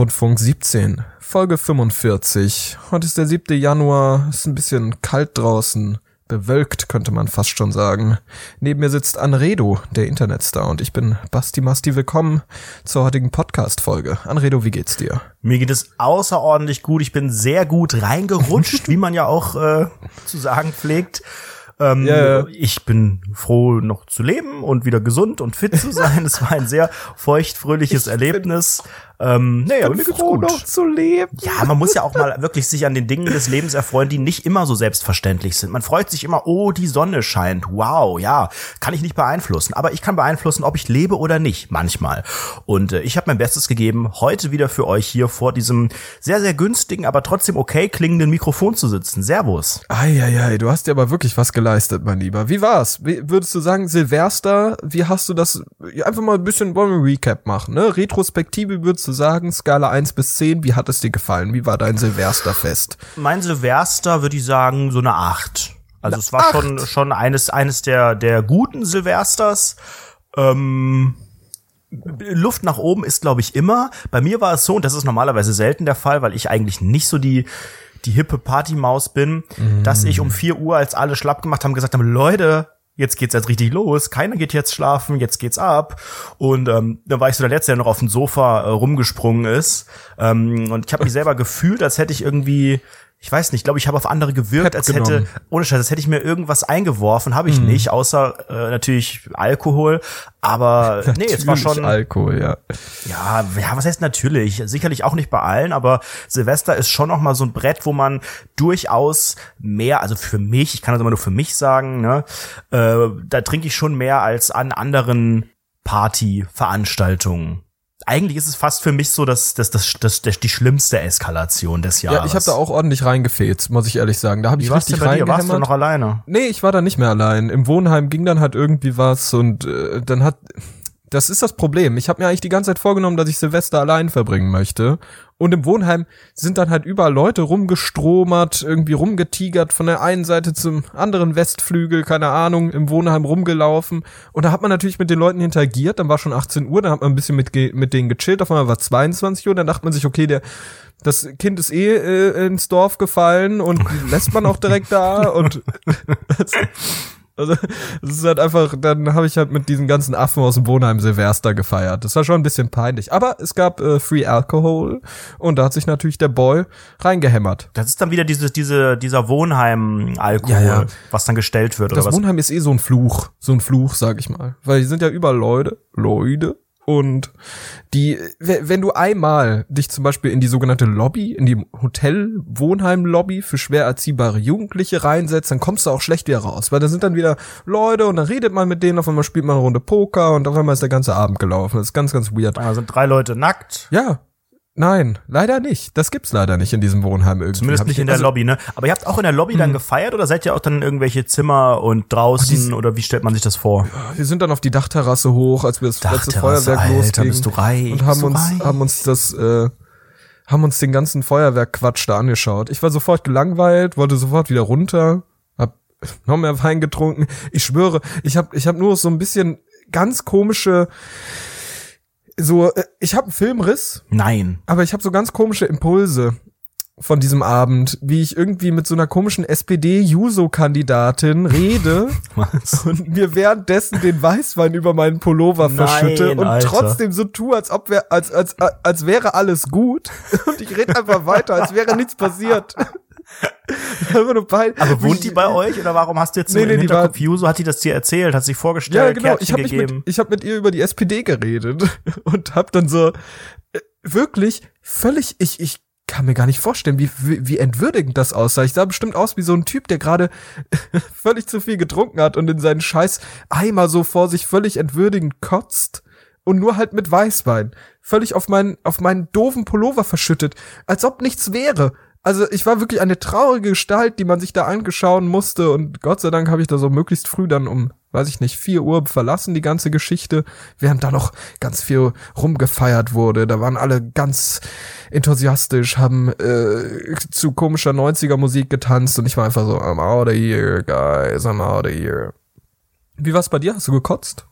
Rundfunk 17, Folge 45. Heute ist der 7. Januar, ist ein bisschen kalt draußen, bewölkt könnte man fast schon sagen. Neben mir sitzt Anredo, der Internetstar, und ich bin Basti Masti. Willkommen zur heutigen Podcast-Folge. Anredo, wie geht's dir? Mir geht es außerordentlich gut. Ich bin sehr gut reingerutscht, wie man ja auch äh, zu sagen pflegt. Ähm, yeah. Ich bin froh, noch zu leben und wieder gesund und fit zu sein. Es war ein sehr feucht-fröhliches Erlebnis. Ähm, naja, aber mir geht's froh, gut. noch zu leben. Ja, man muss ja auch mal wirklich sich an den Dingen des Lebens erfreuen, die nicht immer so selbstverständlich sind. Man freut sich immer, oh, die Sonne scheint. Wow, ja, kann ich nicht beeinflussen. Aber ich kann beeinflussen, ob ich lebe oder nicht, manchmal. Und äh, ich habe mein Bestes gegeben, heute wieder für euch hier vor diesem sehr, sehr günstigen, aber trotzdem okay klingenden Mikrofon zu sitzen. Servus. Eieiei, du hast dir aber wirklich was geleistet, mein Lieber. Wie war's? Wie, würdest du sagen, Silvester, wie hast du das, einfach mal ein bisschen, wollen wir Recap machen, ne? Retrospektive würdest du sagen? Skala 1 bis 10, wie hat es dir gefallen? Wie war dein Silvesterfest? Mein Silvester würde ich sagen, so eine 8. Also eine es war 8. schon, schon eines, eines der, der guten Silvesters. Ähm, Luft nach oben ist, glaube ich, immer. Bei mir war es so, und das ist normalerweise selten der Fall, weil ich eigentlich nicht so die, die hippe Partymaus bin, mm. dass ich um 4 Uhr, als alle schlapp gemacht haben, gesagt haben, Leute, jetzt geht's jetzt richtig los, keiner geht jetzt schlafen, jetzt geht's ab. Und ähm, dann war ich so der Letzte, der noch auf dem Sofa äh, rumgesprungen ist. Ähm, und ich habe mich selber gefühlt, als hätte ich irgendwie ich weiß nicht, glaube ich, habe auf andere gewirkt, als hätte, ohne Scheiß, als hätte ich mir irgendwas eingeworfen, habe ich mm. nicht, außer äh, natürlich Alkohol, aber nee, es war schon Alkohol, ja. Ja, ja, was heißt natürlich? Sicherlich auch nicht bei allen, aber Silvester ist schon noch mal so ein Brett, wo man durchaus mehr, also für mich, ich kann das immer nur für mich sagen, ne, äh, da trinke ich schon mehr als an anderen Partyveranstaltungen eigentlich ist es fast für mich so, dass das, das, das, das die schlimmste Eskalation des Jahres. Ja, ich habe da auch ordentlich reingefehlt, muss ich ehrlich sagen. Da habe ich richtig reingehämmert. Warst du noch alleine? Nee, ich war da nicht mehr allein. Im Wohnheim ging dann halt irgendwie was und äh, dann hat das ist das Problem. Ich habe mir eigentlich die ganze Zeit vorgenommen, dass ich Silvester allein verbringen möchte. Und im Wohnheim sind dann halt überall Leute rumgestromert, irgendwie rumgetigert, von der einen Seite zum anderen Westflügel, keine Ahnung, im Wohnheim rumgelaufen. Und da hat man natürlich mit den Leuten interagiert, dann war schon 18 Uhr, dann hat man ein bisschen mit, mit denen gechillt, auf einmal war 22 Uhr, dann dachte man sich, okay, der, das Kind ist eh äh, ins Dorf gefallen und lässt man auch direkt da und Also, es ist halt einfach, dann habe ich halt mit diesen ganzen Affen aus dem Wohnheim Silvester gefeiert. Das war schon ein bisschen peinlich. Aber es gab äh, Free Alcohol und da hat sich natürlich der Boy reingehämmert. Das ist dann wieder diese, diese, dieser Wohnheim-Alkohol, ja, ja. was dann gestellt wird. Das oder Wohnheim ist eh so ein Fluch. So ein Fluch, sag ich mal. Weil die sind ja überall Leute. Leute und die, wenn du einmal dich zum Beispiel in die sogenannte Lobby, in die Hotel-Wohnheim-Lobby für schwer erziehbare Jugendliche reinsetzt, dann kommst du auch schlecht wieder raus, weil da sind dann wieder Leute und dann redet man mit denen, auf einmal spielt man eine Runde Poker und auf einmal ist der ganze Abend gelaufen. Das ist ganz, ganz weird. Da sind drei Leute nackt. Ja, Nein, leider nicht. Das gibt's leider nicht in diesem Wohnheim irgendwie. Zumindest nicht in der also, Lobby, ne? Aber ihr habt auch in der Lobby dann mhm. gefeiert oder seid ihr auch dann in irgendwelche Zimmer und draußen oder wie stellt man sich das vor? Ja, wir sind dann auf die Dachterrasse hoch, als wir das letzte Feuerwerk Alter, losging bist du reich, und haben uns reich. haben uns das äh, haben uns den ganzen Feuerwerkquatsch da angeschaut. Ich war sofort gelangweilt, wollte sofort wieder runter, hab noch mehr Wein getrunken. Ich schwöre, ich habe ich hab nur so ein bisschen ganz komische so, äh, ich habe einen Filmriss. Nein. Aber ich habe so ganz komische Impulse von diesem Abend, wie ich irgendwie mit so einer komischen SPD-Juso-Kandidatin rede Was? und mir währenddessen den Weißwein über meinen Pullover Nein, verschütte und Alter. trotzdem so tue, als ob wir, als, als, als wäre alles gut und ich rede einfach weiter, als wäre nichts passiert. Aber wohnt die bei euch oder warum hast du jetzt so nee, nee, im Hinterkopf Juso? Hat die das dir erzählt? Hat sich vorgestellt? Ja, genau. ich habe mit, ich hab mit ihr über die SPD geredet und hab dann so äh, wirklich völlig ich ich kann mir gar nicht vorstellen, wie, wie, wie entwürdigend das aussah. Ich sah bestimmt aus wie so ein Typ, der gerade völlig zu viel getrunken hat und in seinen scheiß Eimer so vor sich völlig entwürdigend kotzt und nur halt mit Weißwein. Völlig auf meinen, auf meinen doofen Pullover verschüttet. Als ob nichts wäre. Also ich war wirklich eine traurige Gestalt, die man sich da angeschauen musste und Gott sei Dank habe ich da so möglichst früh dann um, weiß ich nicht, vier Uhr verlassen die ganze Geschichte, während da noch ganz viel rumgefeiert wurde. Da waren alle ganz enthusiastisch, haben äh, zu komischer 90er Musik getanzt und ich war einfach so, I'm out of here, guys, I'm out of here. Wie war's bei dir? Hast du gekotzt?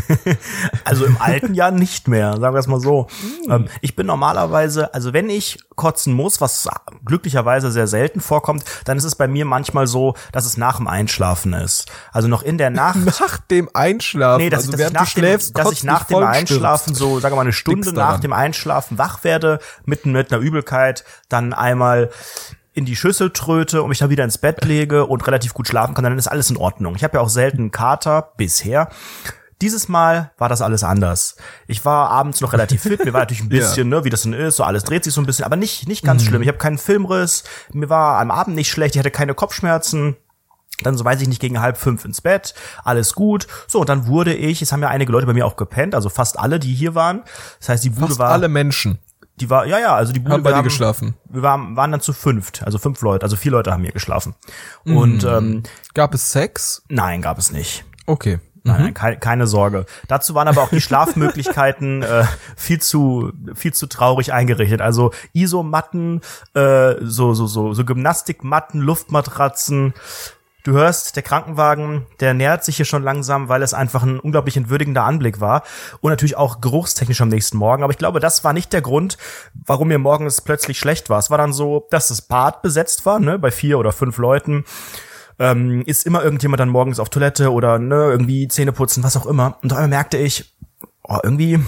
also im alten Jahr nicht mehr, sagen wir es mal so. Ähm, ich bin normalerweise, also wenn ich kotzen muss, was glücklicherweise sehr selten vorkommt, dann ist es bei mir manchmal so, dass es nach dem Einschlafen ist. Also noch in der Nacht. Nach dem Einschlafen? Nee, dass, also dass ich nach, schläfst, dem, dass ich nach dem Einschlafen so, sagen wir mal eine Stunde nach dem Einschlafen wach werde, mitten mit einer Übelkeit, dann einmal in die Schüssel tröte und mich dann wieder ins Bett lege und relativ gut schlafen kann, dann ist alles in Ordnung. Ich habe ja auch selten Kater bisher. Dieses Mal war das alles anders. Ich war abends noch relativ fit, mir war natürlich ein bisschen, ja. ne, wie das denn ist, so alles dreht sich so ein bisschen, aber nicht nicht ganz mhm. schlimm. Ich habe keinen Filmriss, mir war am Abend nicht schlecht, ich hatte keine Kopfschmerzen. Dann, so weiß ich nicht, gegen halb fünf ins Bett, alles gut. So, und dann wurde ich, es haben ja einige Leute bei mir auch gepennt, also fast alle, die hier waren. Das heißt, die Bude fast war. alle Menschen. Die war, ja, ja, also die Bude haben bei dir haben, geschlafen. Wir waren, waren dann zu fünft, also fünf Leute, also vier Leute haben hier geschlafen. Und mhm. ähm, gab es Sex? Nein, gab es nicht. Okay. Nein, mhm. keine, keine Sorge. Dazu waren aber auch die Schlafmöglichkeiten äh, viel zu viel zu traurig eingerichtet. Also Isomatten, äh, so so so so Gymnastikmatten, Luftmatratzen. Du hörst, der Krankenwagen, der nähert sich hier schon langsam, weil es einfach ein unglaublich entwürdigender Anblick war und natürlich auch geruchstechnisch am nächsten Morgen. Aber ich glaube, das war nicht der Grund, warum mir morgens plötzlich schlecht war. Es war dann so, dass das Bad besetzt war, ne, bei vier oder fünf Leuten ähm, ist immer irgendjemand dann morgens auf Toilette oder ne, irgendwie Zähne putzen, was auch immer. Und einmal merkte ich, oh, irgendwie,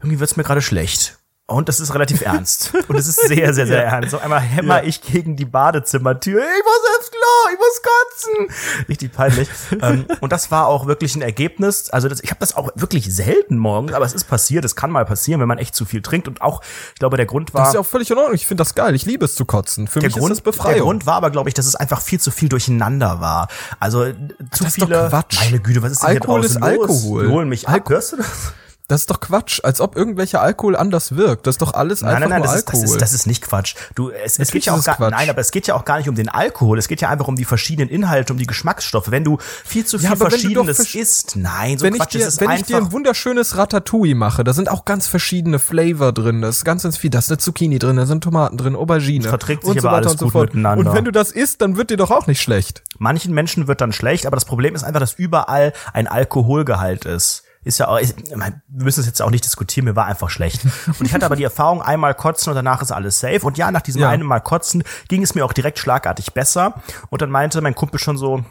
irgendwie wird's mir gerade schlecht. Und das ist relativ ernst. Und es ist sehr, sehr, sehr ja. ernst. So einmal hämmer ja. ich gegen die Badezimmertür. Ich muss ins Klo, ich muss kotzen. Richtig peinlich. ähm, und das war auch wirklich ein Ergebnis. Also das, ich habe das auch wirklich selten morgens, aber es ist passiert. Es kann mal passieren, wenn man echt zu viel trinkt. Und auch, ich glaube, der Grund war. Das ist ja auch völlig in Ordnung. Ich finde das geil. Ich liebe es zu kotzen. Für der mich Grund, ist es Befreiung. Der Grund war aber, glaube ich, dass es einfach viel zu viel durcheinander war. Also zu das viele. Ist doch Quatsch. Meine Güte, was ist denn Alkohol hier draußen ist Alkohol. Los? Hol mich ab. Hörst du das? Das ist doch Quatsch, als ob irgendwelcher Alkohol anders wirkt. Das ist doch alles nein, einfach nein, nein, nur das Alkohol. Ist, das, ist, das ist nicht Quatsch. Du, es, es geht ja auch gar, Quatsch. nein, aber es geht ja auch gar nicht um den Alkohol. Es geht ja einfach um die verschiedenen Inhalte, um die Geschmacksstoffe. Wenn du viel zu viel Ja, Verschiedenes versch- isst, nein, so wenn Quatsch, ich dir, es ist wenn einfach. ich dir ein wunderschönes Ratatouille mache, da sind auch ganz verschiedene Flavor drin, da ist ganz, ganz viel, da ist eine Zucchini drin, da sind Tomaten drin, Aubergine. verträgt sich und so aber weiter alles und so gut fort. miteinander. Und wenn du das isst, dann wird dir doch auch nicht schlecht. Manchen Menschen wird dann schlecht, aber das Problem ist einfach, dass überall ein Alkoholgehalt ist. Ist ja auch, mein, wir müssen es jetzt auch nicht diskutieren, mir war einfach schlecht. Und ich hatte aber die Erfahrung, einmal kotzen und danach ist alles safe. Und ja, nach diesem Ja. einen Mal kotzen ging es mir auch direkt schlagartig besser. Und dann meinte mein Kumpel schon so,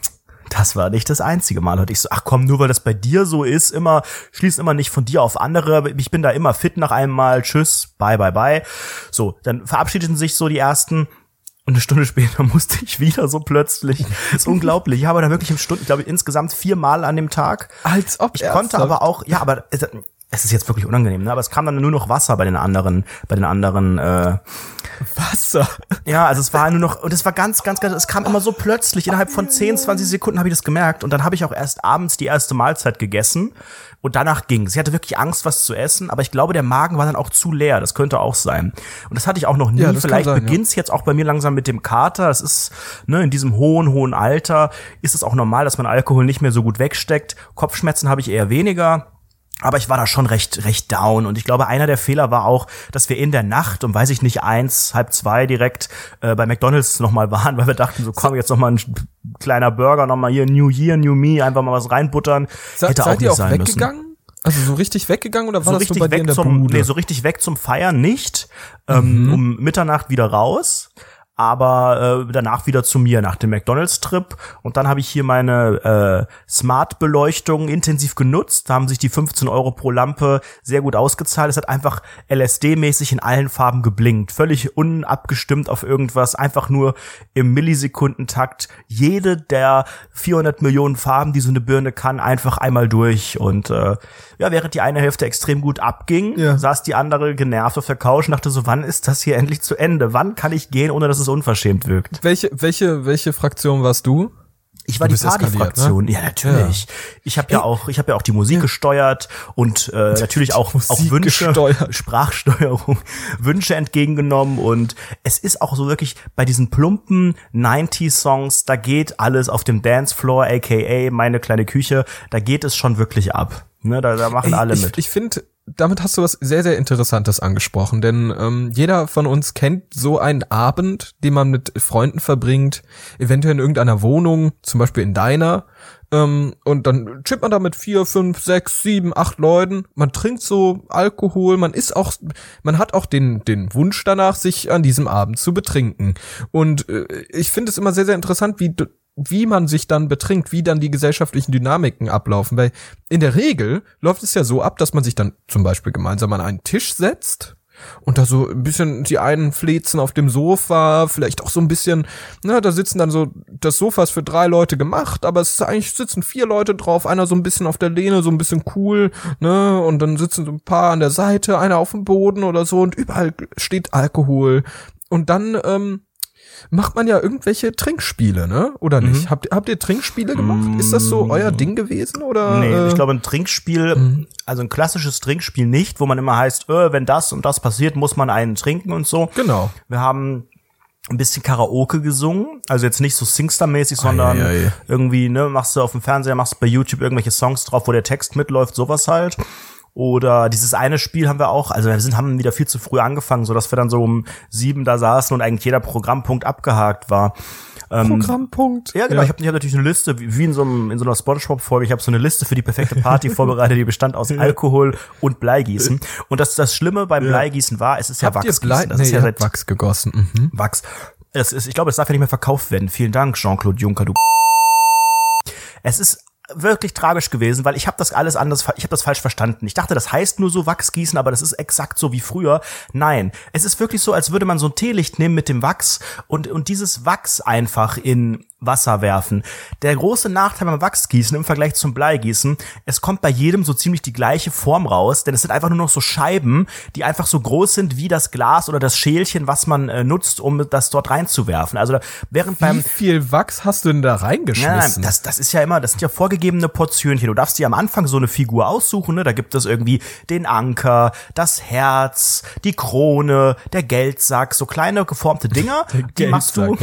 das war nicht das einzige Mal. Und ich so, ach komm, nur weil das bei dir so ist, immer, schließ immer nicht von dir auf andere. Ich bin da immer fit nach einem Mal. Tschüss, bye, bye, bye. So, dann verabschiedeten sich so die ersten. Und eine Stunde später musste ich wieder so plötzlich. Das ist unglaublich. Ich habe da wirklich im Stunden, ich glaube, insgesamt viermal an dem Tag. Als ob Ich konnte aber auch, ja, aber es, es ist jetzt wirklich unangenehm, ne? Aber es kam dann nur noch Wasser bei den anderen, bei den anderen, äh, Wasser. ja, also es war nur noch, und es war ganz, ganz, ganz, es kam immer so plötzlich, innerhalb von 10, 20 Sekunden habe ich das gemerkt und dann habe ich auch erst abends die erste Mahlzeit gegessen und danach ging Ich hatte wirklich Angst, was zu essen, aber ich glaube, der Magen war dann auch zu leer, das könnte auch sein. Und das hatte ich auch noch nie, Ja, vielleicht sein, ja. beginnt's jetzt auch bei mir langsam mit dem Kater, das ist, ne, in diesem hohen, hohen Alter ist es auch normal, dass man Alkohol nicht mehr so gut wegsteckt. Kopfschmerzen habe ich eher weniger. Aber ich war da schon recht, recht down. Und ich glaube, einer der Fehler war auch, dass wir in der Nacht um, weiß ich nicht, eins, halb zwei direkt äh, bei McDonalds nochmal waren, weil wir dachten, so komm, jetzt nochmal ein kleiner Burger, nochmal hier New Year, New Me, einfach mal was reinbuttern. Se Hätte seid auch ihr auch sein müssen. weggegangen? Also so richtig weggegangen oder war So das richtig nur bei dir in weg der zum, Bude? nee, so richtig weg zum Feiern nicht. Ähm, Um Mitternacht wieder raus. Aber äh, danach wieder zu mir nach dem McDonalds-Trip. Und dann habe ich hier meine äh, Smart-Beleuchtung intensiv genutzt. Da haben sich die 15 Euro pro Lampe sehr gut ausgezahlt. Es hat einfach LSD-mäßig in allen Farben geblinkt. Völlig unabgestimmt auf irgendwas. Einfach nur im Millisekundentakt jede der 400 Millionen Farben, die so eine Birne kann, einfach einmal durch. Und äh, ja, während die eine Hälfte extrem gut abging, Ja. saß die andere genervt auf der Couch und dachte so, wann ist das hier endlich zu Ende? Wann kann ich gehen, ohne dass es unverschämt wirkt? welche, welche, welche Fraktion warst du? Ich war die eskaliert, Partyfraktion. ne? Ja, natürlich. Ich habe ja auch, ich habe ja auch die Musik gesteuert und äh, natürlich auch, auch Wünsche, gesteuert. Sprachsteuerung, Wünsche entgegengenommen und es ist auch so wirklich bei diesen plumpen 90-Songs, da geht alles auf dem Dancefloor, aka meine kleine Küche, da geht es schon wirklich ab. Ne, da, da machen Ey, alle ich, mit. Ich finde, damit hast du was sehr, sehr Interessantes angesprochen, denn ähm, jeder von uns kennt so einen Abend, den man mit Freunden verbringt, eventuell in irgendeiner Wohnung, zum Beispiel in deiner, Ähm, und dann chippt man da mit vier, fünf, sechs, sieben, acht Leuten. Man trinkt so Alkohol, man ist auch, man hat auch den, den Wunsch danach, sich an diesem Abend zu betrinken. Und äh, ich finde es immer sehr, sehr interessant, wie wie man sich dann betrinkt, wie dann die gesellschaftlichen Dynamiken ablaufen. Weil in der Regel läuft es ja so ab, dass man sich dann zum Beispiel gemeinsam an einen Tisch setzt und da so ein bisschen die einen flezen auf dem Sofa, vielleicht auch so ein bisschen, na, da sitzen dann so, das Sofa ist für drei Leute gemacht, aber es ist eigentlich sitzen vier Leute drauf, einer so ein bisschen auf der Lehne, so ein bisschen cool, ne, und dann sitzen so ein paar an der Seite, einer auf dem Boden oder so und überall steht Alkohol. Und dann, ähm, macht man ja irgendwelche Trinkspiele, ne? Oder nicht? Mhm. Habt, habt ihr Trinkspiele gemacht? Ist das so euer Ding gewesen? Oder? Nee, äh? ich glaube, ein Trinkspiel, mhm. also ein klassisches Trinkspiel nicht, wo man immer heißt, äh, wenn das und das passiert, muss man einen trinken und so. Genau. Wir haben ein bisschen Karaoke gesungen, also jetzt nicht so Singstar-mäßig, sondern ei, ei, ei. irgendwie, ne, machst du auf dem Fernseher, machst du bei YouTube irgendwelche Songs drauf, wo der Text mitläuft, sowas halt. Oder dieses eine Spiel haben wir auch, also wir sind, haben wieder viel zu früh angefangen, so dass wir dann so um sieben da saßen und eigentlich jeder Programmpunkt abgehakt war. Ähm, Programmpunkt. Ja, genau. Ja. Ich habe hab natürlich eine Liste, wie in so, einem, in so einer Spongebob-Folge. Ich habe so eine Liste für die perfekte Party vorbereitet, die bestand aus Alkohol und Bleigießen. Und das, das Schlimme beim ja. Bleigießen war, es ist ja Wachs. Blei das nee, ist ja seit Wachs gegossen. Mhm. Wachs. Es ist, ich glaube, es darf ja nicht mehr verkauft werden. Vielen Dank, Jean-Claude Juncker, du. Es ist wirklich tragisch gewesen, weil ich habe das alles anders, ich habe das falsch verstanden. Ich dachte, das heißt nur so Wachs gießen, aber das ist exakt so wie früher. Nein, es ist wirklich so, als würde man so ein Teelicht nehmen mit dem Wachs und und dieses Wachs einfach in Wasser werfen. Der große Nachteil beim Wachsgießen im Vergleich zum Bleigießen, es kommt bei jedem so ziemlich die gleiche Form raus, denn es sind einfach nur noch so Scheiben, die einfach so groß sind wie das Glas oder das Schälchen, was man äh, nutzt, um das dort reinzuwerfen. Also während wie beim viel Wachs hast du denn da reingeschmissen? Nein, nein, das, das ist ja immer, das sind ja vorgegebene Portionchen. Du darfst dir am Anfang so eine Figur aussuchen, ne? Da gibt es irgendwie den Anker, das Herz, die Krone, der Geldsack, so kleine geformte Dinger, die machst du,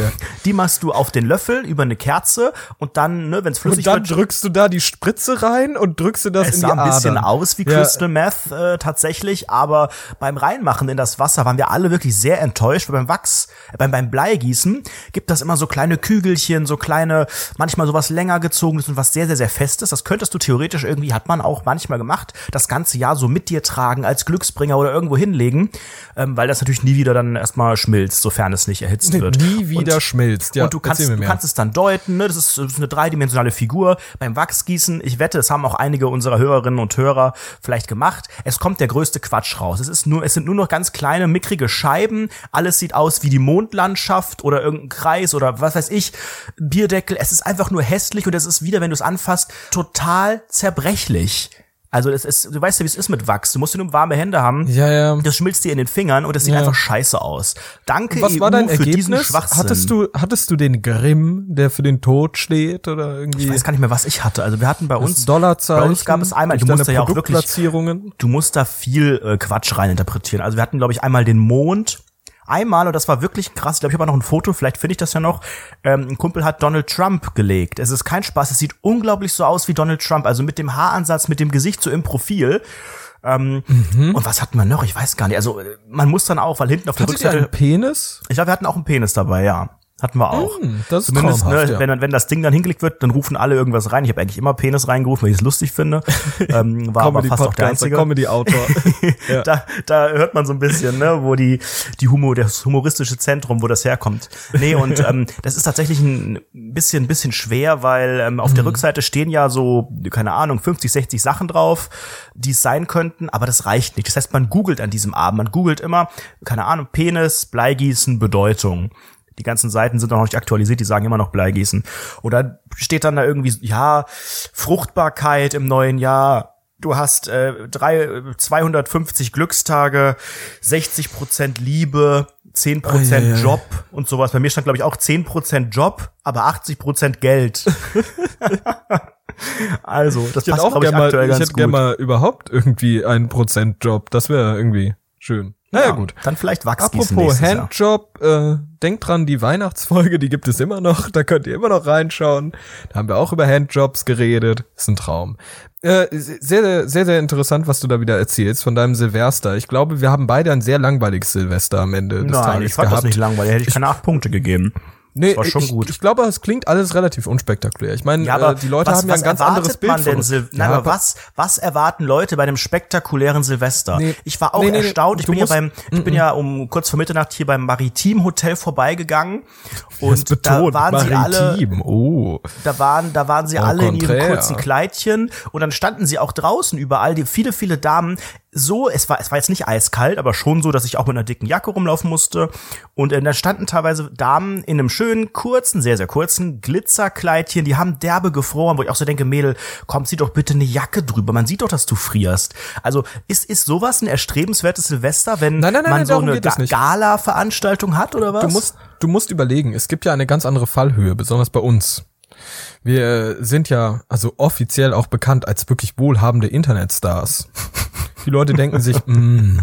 die machst du auf den Löffel über eine Kerze und dann, ne, wenn es flüssig wird. Und dann wird, drückst du da die Spritze rein und drückst du das es in die Adern. Sah ein bisschen aus wie Crystal ja. Meth äh, tatsächlich, aber beim Reinmachen in das Wasser waren wir alle wirklich sehr enttäuscht, weil beim Wachs, äh, beim, beim Bleigießen gibt das immer so kleine Kügelchen, so kleine, manchmal sowas länger gezogenes und was sehr, sehr, sehr festes. Das könntest du theoretisch irgendwie, hat man auch manchmal gemacht, das ganze Jahr so mit dir tragen als Glücksbringer oder irgendwo hinlegen, ähm, weil das natürlich nie wieder dann erstmal schmilzt, sofern es nicht erhitzt wird. Nie wieder und, schmilzt, ja. Und du kannst, du kannst es dann dann deuten. Ne? Das, ist, das ist eine dreidimensionale Figur. Beim Wachsgießen, ich wette, es haben auch einige unserer Hörerinnen und Hörer vielleicht gemacht. Es kommt der größte Quatsch raus. Es ist nur, es sind nur noch ganz kleine, mickrige Scheiben. Alles sieht aus wie die Mondlandschaft oder irgendein Kreis oder was weiß ich. Bierdeckel. Es ist einfach nur hässlich und es ist wieder, wenn du es anfasst, total zerbrechlich. Also es ist, du weißt ja, wie es ist mit Wachs. Du musst nur warme Hände haben. Ja, ja. Das schmilzt dir in den Fingern und es sieht ja. einfach scheiße aus. Danke Was EU war dein für Ergebnis? Hattest du, hattest du den Grimm, der für den Tod steht oder irgendwie? Ich weiß gar nicht mehr, was ich hatte. Also wir hatten bei uns, Dollarzeichen, bei uns gab es einmal, du musst da ja auch wirklich, du musst da viel äh, Quatsch rein interpretieren. Also wir hatten, glaube ich, einmal den Mond, einmal, und das war wirklich krass, ich glaube, ich habe noch ein Foto, vielleicht finde ich das ja noch, ähm, ein Kumpel hat Donald Trump gelegt. Es ist kein Spaß, es sieht unglaublich so aus wie Donald Trump, also mit dem Haaransatz, mit dem Gesicht so im Profil. Ähm, mhm. Und was hatten wir noch? Ich weiß gar nicht. Also man muss dann auch, weil hinten auf der Rückseite... Penis? Ich glaube, wir hatten auch einen Penis dabei, ja. Hatten wir auch. Mm, das ist Zumindest, ne, ja. wenn, wenn das Ding dann hingelegt wird, dann rufen alle irgendwas rein. Ich habe eigentlich immer Penis reingerufen, weil ich es lustig finde. Ähm, war aber fast auch der einzige. Comedy-Autor. ja. da, da hört man so ein bisschen, ne, wo die, die Humor, das humoristische Zentrum, wo das herkommt. Nee, und ähm, das ist tatsächlich ein bisschen, bisschen schwer, weil ähm, auf mhm. der Rückseite stehen ja so, keine Ahnung, 50, 60 Sachen drauf, die es sein könnten, aber das reicht nicht. Das heißt, man googelt an diesem Abend, man googelt immer, keine Ahnung, Penis, Bleigießen, Bedeutung. Die ganzen Seiten sind noch nicht aktualisiert, die sagen immer noch Bleigießen. Oder steht dann da irgendwie, ja, Fruchtbarkeit im neuen Jahr. Du hast äh, drei, 250 Glückstage, 60 Prozent Liebe, 10 Prozent oh, yeah, Job und sowas. Bei mir stand, glaube ich, auch 10 Prozent Job, aber 80 Prozent Geld. also, das ich passt, glaube ich, aktuell mal, ganz ich hätte gerne mal überhaupt irgendwie einen Prozent Job. Das wäre irgendwie schön. Naja, ja, gut. Dann vielleicht Wachsgießen Apropos Handjob, äh, denkt dran, die Weihnachtsfolge, die gibt es immer noch. Da könnt ihr immer noch reinschauen. Da haben wir auch über Handjobs geredet. Ist ein Traum. Äh, sehr, sehr, sehr interessant, was du da wieder erzählst von deinem Silvester. Ich glaube, wir haben beide ein sehr langweiliges Silvester am Ende des Nein, Tages ich fand gehabt. das nicht langweilig. Hätte ich keine acht Punkte gegeben. Nee, das war schon ich, gut. Ich glaube, es klingt alles relativ unspektakulär. Ich meine, Ja, aber äh, die Leute was, haben ja ein ganz anderes Bild man denn von Sil uns. Nein, Ja, aber was, was erwarten Leute bei einem spektakulären Silvester? Nee. ich war auch Nee, nee, erstaunt. Ich bin ja beim, ich bin ja um kurz vor Mitternacht hier beim Maritim Hotel vorbeigegangen und da betont, waren sie alle, maritim. Oh. da waren, da waren sie Au alle in ihren kurzen Kleidchen und dann standen sie auch draußen überall, die viele, viele Damen. So, es war, es war jetzt nicht eiskalt, aber schon so, dass ich auch mit einer dicken Jacke rumlaufen musste. Und äh, da standen teilweise Damen in einem schönen, kurzen, sehr, sehr kurzen Glitzerkleidchen, die haben derbe gefroren, wo ich auch so denke, Mädel, komm, zieh doch bitte eine Jacke drüber. Man sieht doch, dass du frierst. Also, ist, ist sowas ein erstrebenswertes Silvester, wenn Nein, nein, nein, man so eine Ga. Gala-Veranstaltung hat oder was? Du musst, du musst überlegen, es gibt ja eine ganz andere Fallhöhe, besonders bei uns. Wir sind ja also offiziell auch bekannt als wirklich wohlhabende Internetstars. Die Leute denken sich, mm,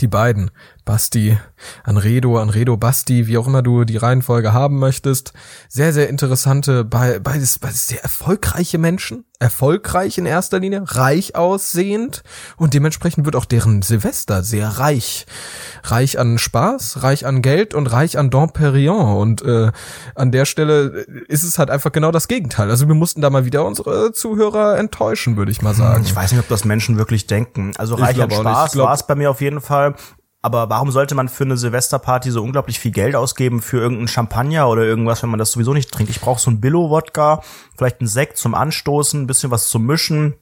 die beiden, Basti, Anredo, Anredo, Basti, wie auch immer du die Reihenfolge haben möchtest, sehr, sehr interessante, bei- beides, beides sehr erfolgreiche Menschen, erfolgreich in erster Linie, reich aussehend und dementsprechend wird auch deren Silvester sehr reich. Reich an Spaß, reich an Geld und reich an Domperion und äh, an der Stelle ist es halt einfach genau das Gegenteil. Also wir mussten da mal wieder unsere Zuhörer enttäuschen, würde ich mal sagen. Ich weiß nicht, ob das Menschen wirklich denken. Also reich an. Spaß war es bei mir auf jeden Fall. Aber warum sollte man für eine Silvesterparty so unglaublich viel Geld ausgeben für irgendeinen Champagner oder irgendwas, wenn man das sowieso nicht trinkt? Ich brauche so ein Billo-Wodka, vielleicht einen Sekt zum Anstoßen, ein bisschen was zum Mischen,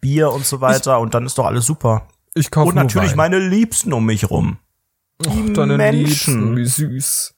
Bier und so weiter und dann ist doch alles super. Ich kaufe Und natürlich meine Liebsten um mich rum. Och, deine Menschen. Liebsten, wie süß.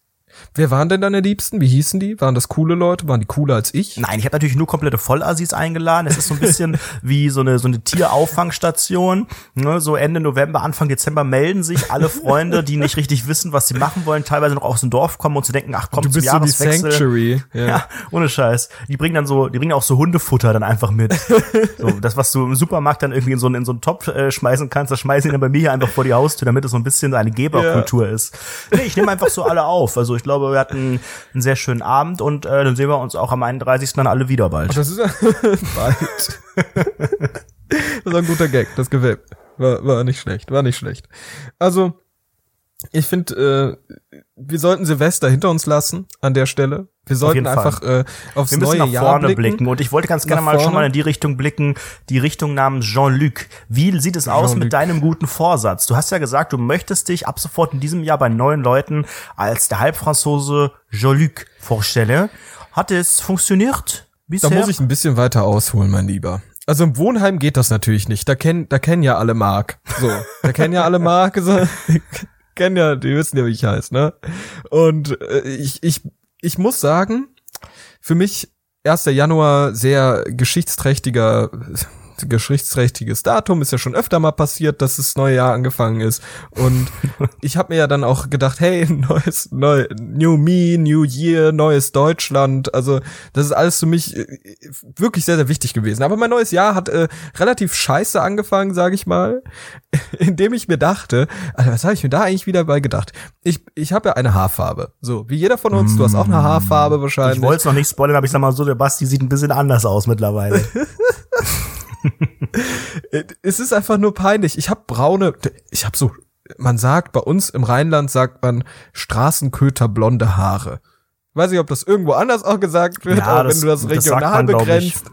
Wer waren denn deine Liebsten? Wie hießen die? Waren das coole Leute? Waren die cooler als ich? Nein, ich habe natürlich nur komplette Vollassis eingeladen. Es ist so ein bisschen wie so eine so eine Tierauffangstation. Ne, so Ende November, Anfang Dezember melden sich alle Freunde, die nicht richtig wissen, was sie machen wollen, teilweise noch aus dem Dorf kommen und zu denken, ach komm, Du zum bist so die Jahreswechsel. Sanctuary. Ja. Ja, ohne Scheiß. Die bringen dann so, die bringen auch so Hundefutter dann einfach mit. so, das, was du im Supermarkt dann irgendwie in so, einen- in so einen Topf äh, schmeißen kannst, das schmeißen die dann bei mir hier einfach vor die Haustür, damit es so ein bisschen eine Geberkultur ist. Nee, ich nehme einfach so alle auf. Also ich glaube, wir hatten einen sehr schönen Abend und äh, dann sehen wir uns auch am 31. dann alle wieder bald. Das ist bald. das ist ein guter Gag, das gefällt. War, war nicht schlecht, war nicht schlecht. Also, ich finde, äh, wir sollten Silvester hinter uns lassen an der Stelle. Wir sollten Fall. einfach äh, aufs Wir müssen neue nach Jahr vorne blicken. blicken. Und ich wollte ganz gerne Nach mal schon mal in die Richtung blicken, die Richtung namens Jean-Luc. Wie sieht es aus mit deinem guten Vorsatz? Du hast ja gesagt, du möchtest dich ab sofort in diesem Jahr bei neuen Leuten als der Halbfranzose Jean-Luc vorstellen. Hat es funktioniert bisher? Da muss ich ein bisschen weiter ausholen, mein Lieber. Also im Wohnheim geht das natürlich nicht. Da kennen, da kennen ja alle Mark. So, da kennen ja alle Mark. So, kennen ja, die wissen ja, wie ich heiße, ne? Und äh, ich, ich, ich muss sagen, für mich 1. Januar sehr geschichtsträchtiger, geschichtsträchtiges Datum. Ist ja schon öfter mal passiert, dass das neue Jahr angefangen ist. Und ich habe mir ja dann auch gedacht, hey, neues, neu, New Me, New Year, neues Deutschland. Also das ist alles für mich äh, wirklich sehr, sehr wichtig gewesen. Aber mein neues Jahr hat äh, relativ scheiße angefangen, sage ich mal, indem ich mir dachte, Alter, was habe ich mir da eigentlich wieder bei gedacht? Ich, ich habe ja eine Haarfarbe. So, wie jeder von uns, du hast auch eine Haarfarbe wahrscheinlich. ich wollte es noch nicht spoilern, aber ich sag mal so, der Basti sieht ein bisschen anders aus mittlerweile. es ist einfach nur peinlich. Ich habe braune, ich habe so, man sagt bei uns im Rheinland sagt man Straßenköter blonde Haare. Weiß nicht, ob das irgendwo anders auch gesagt wird, Ja, aber das- wenn du das das regional man, ich. begrenzt,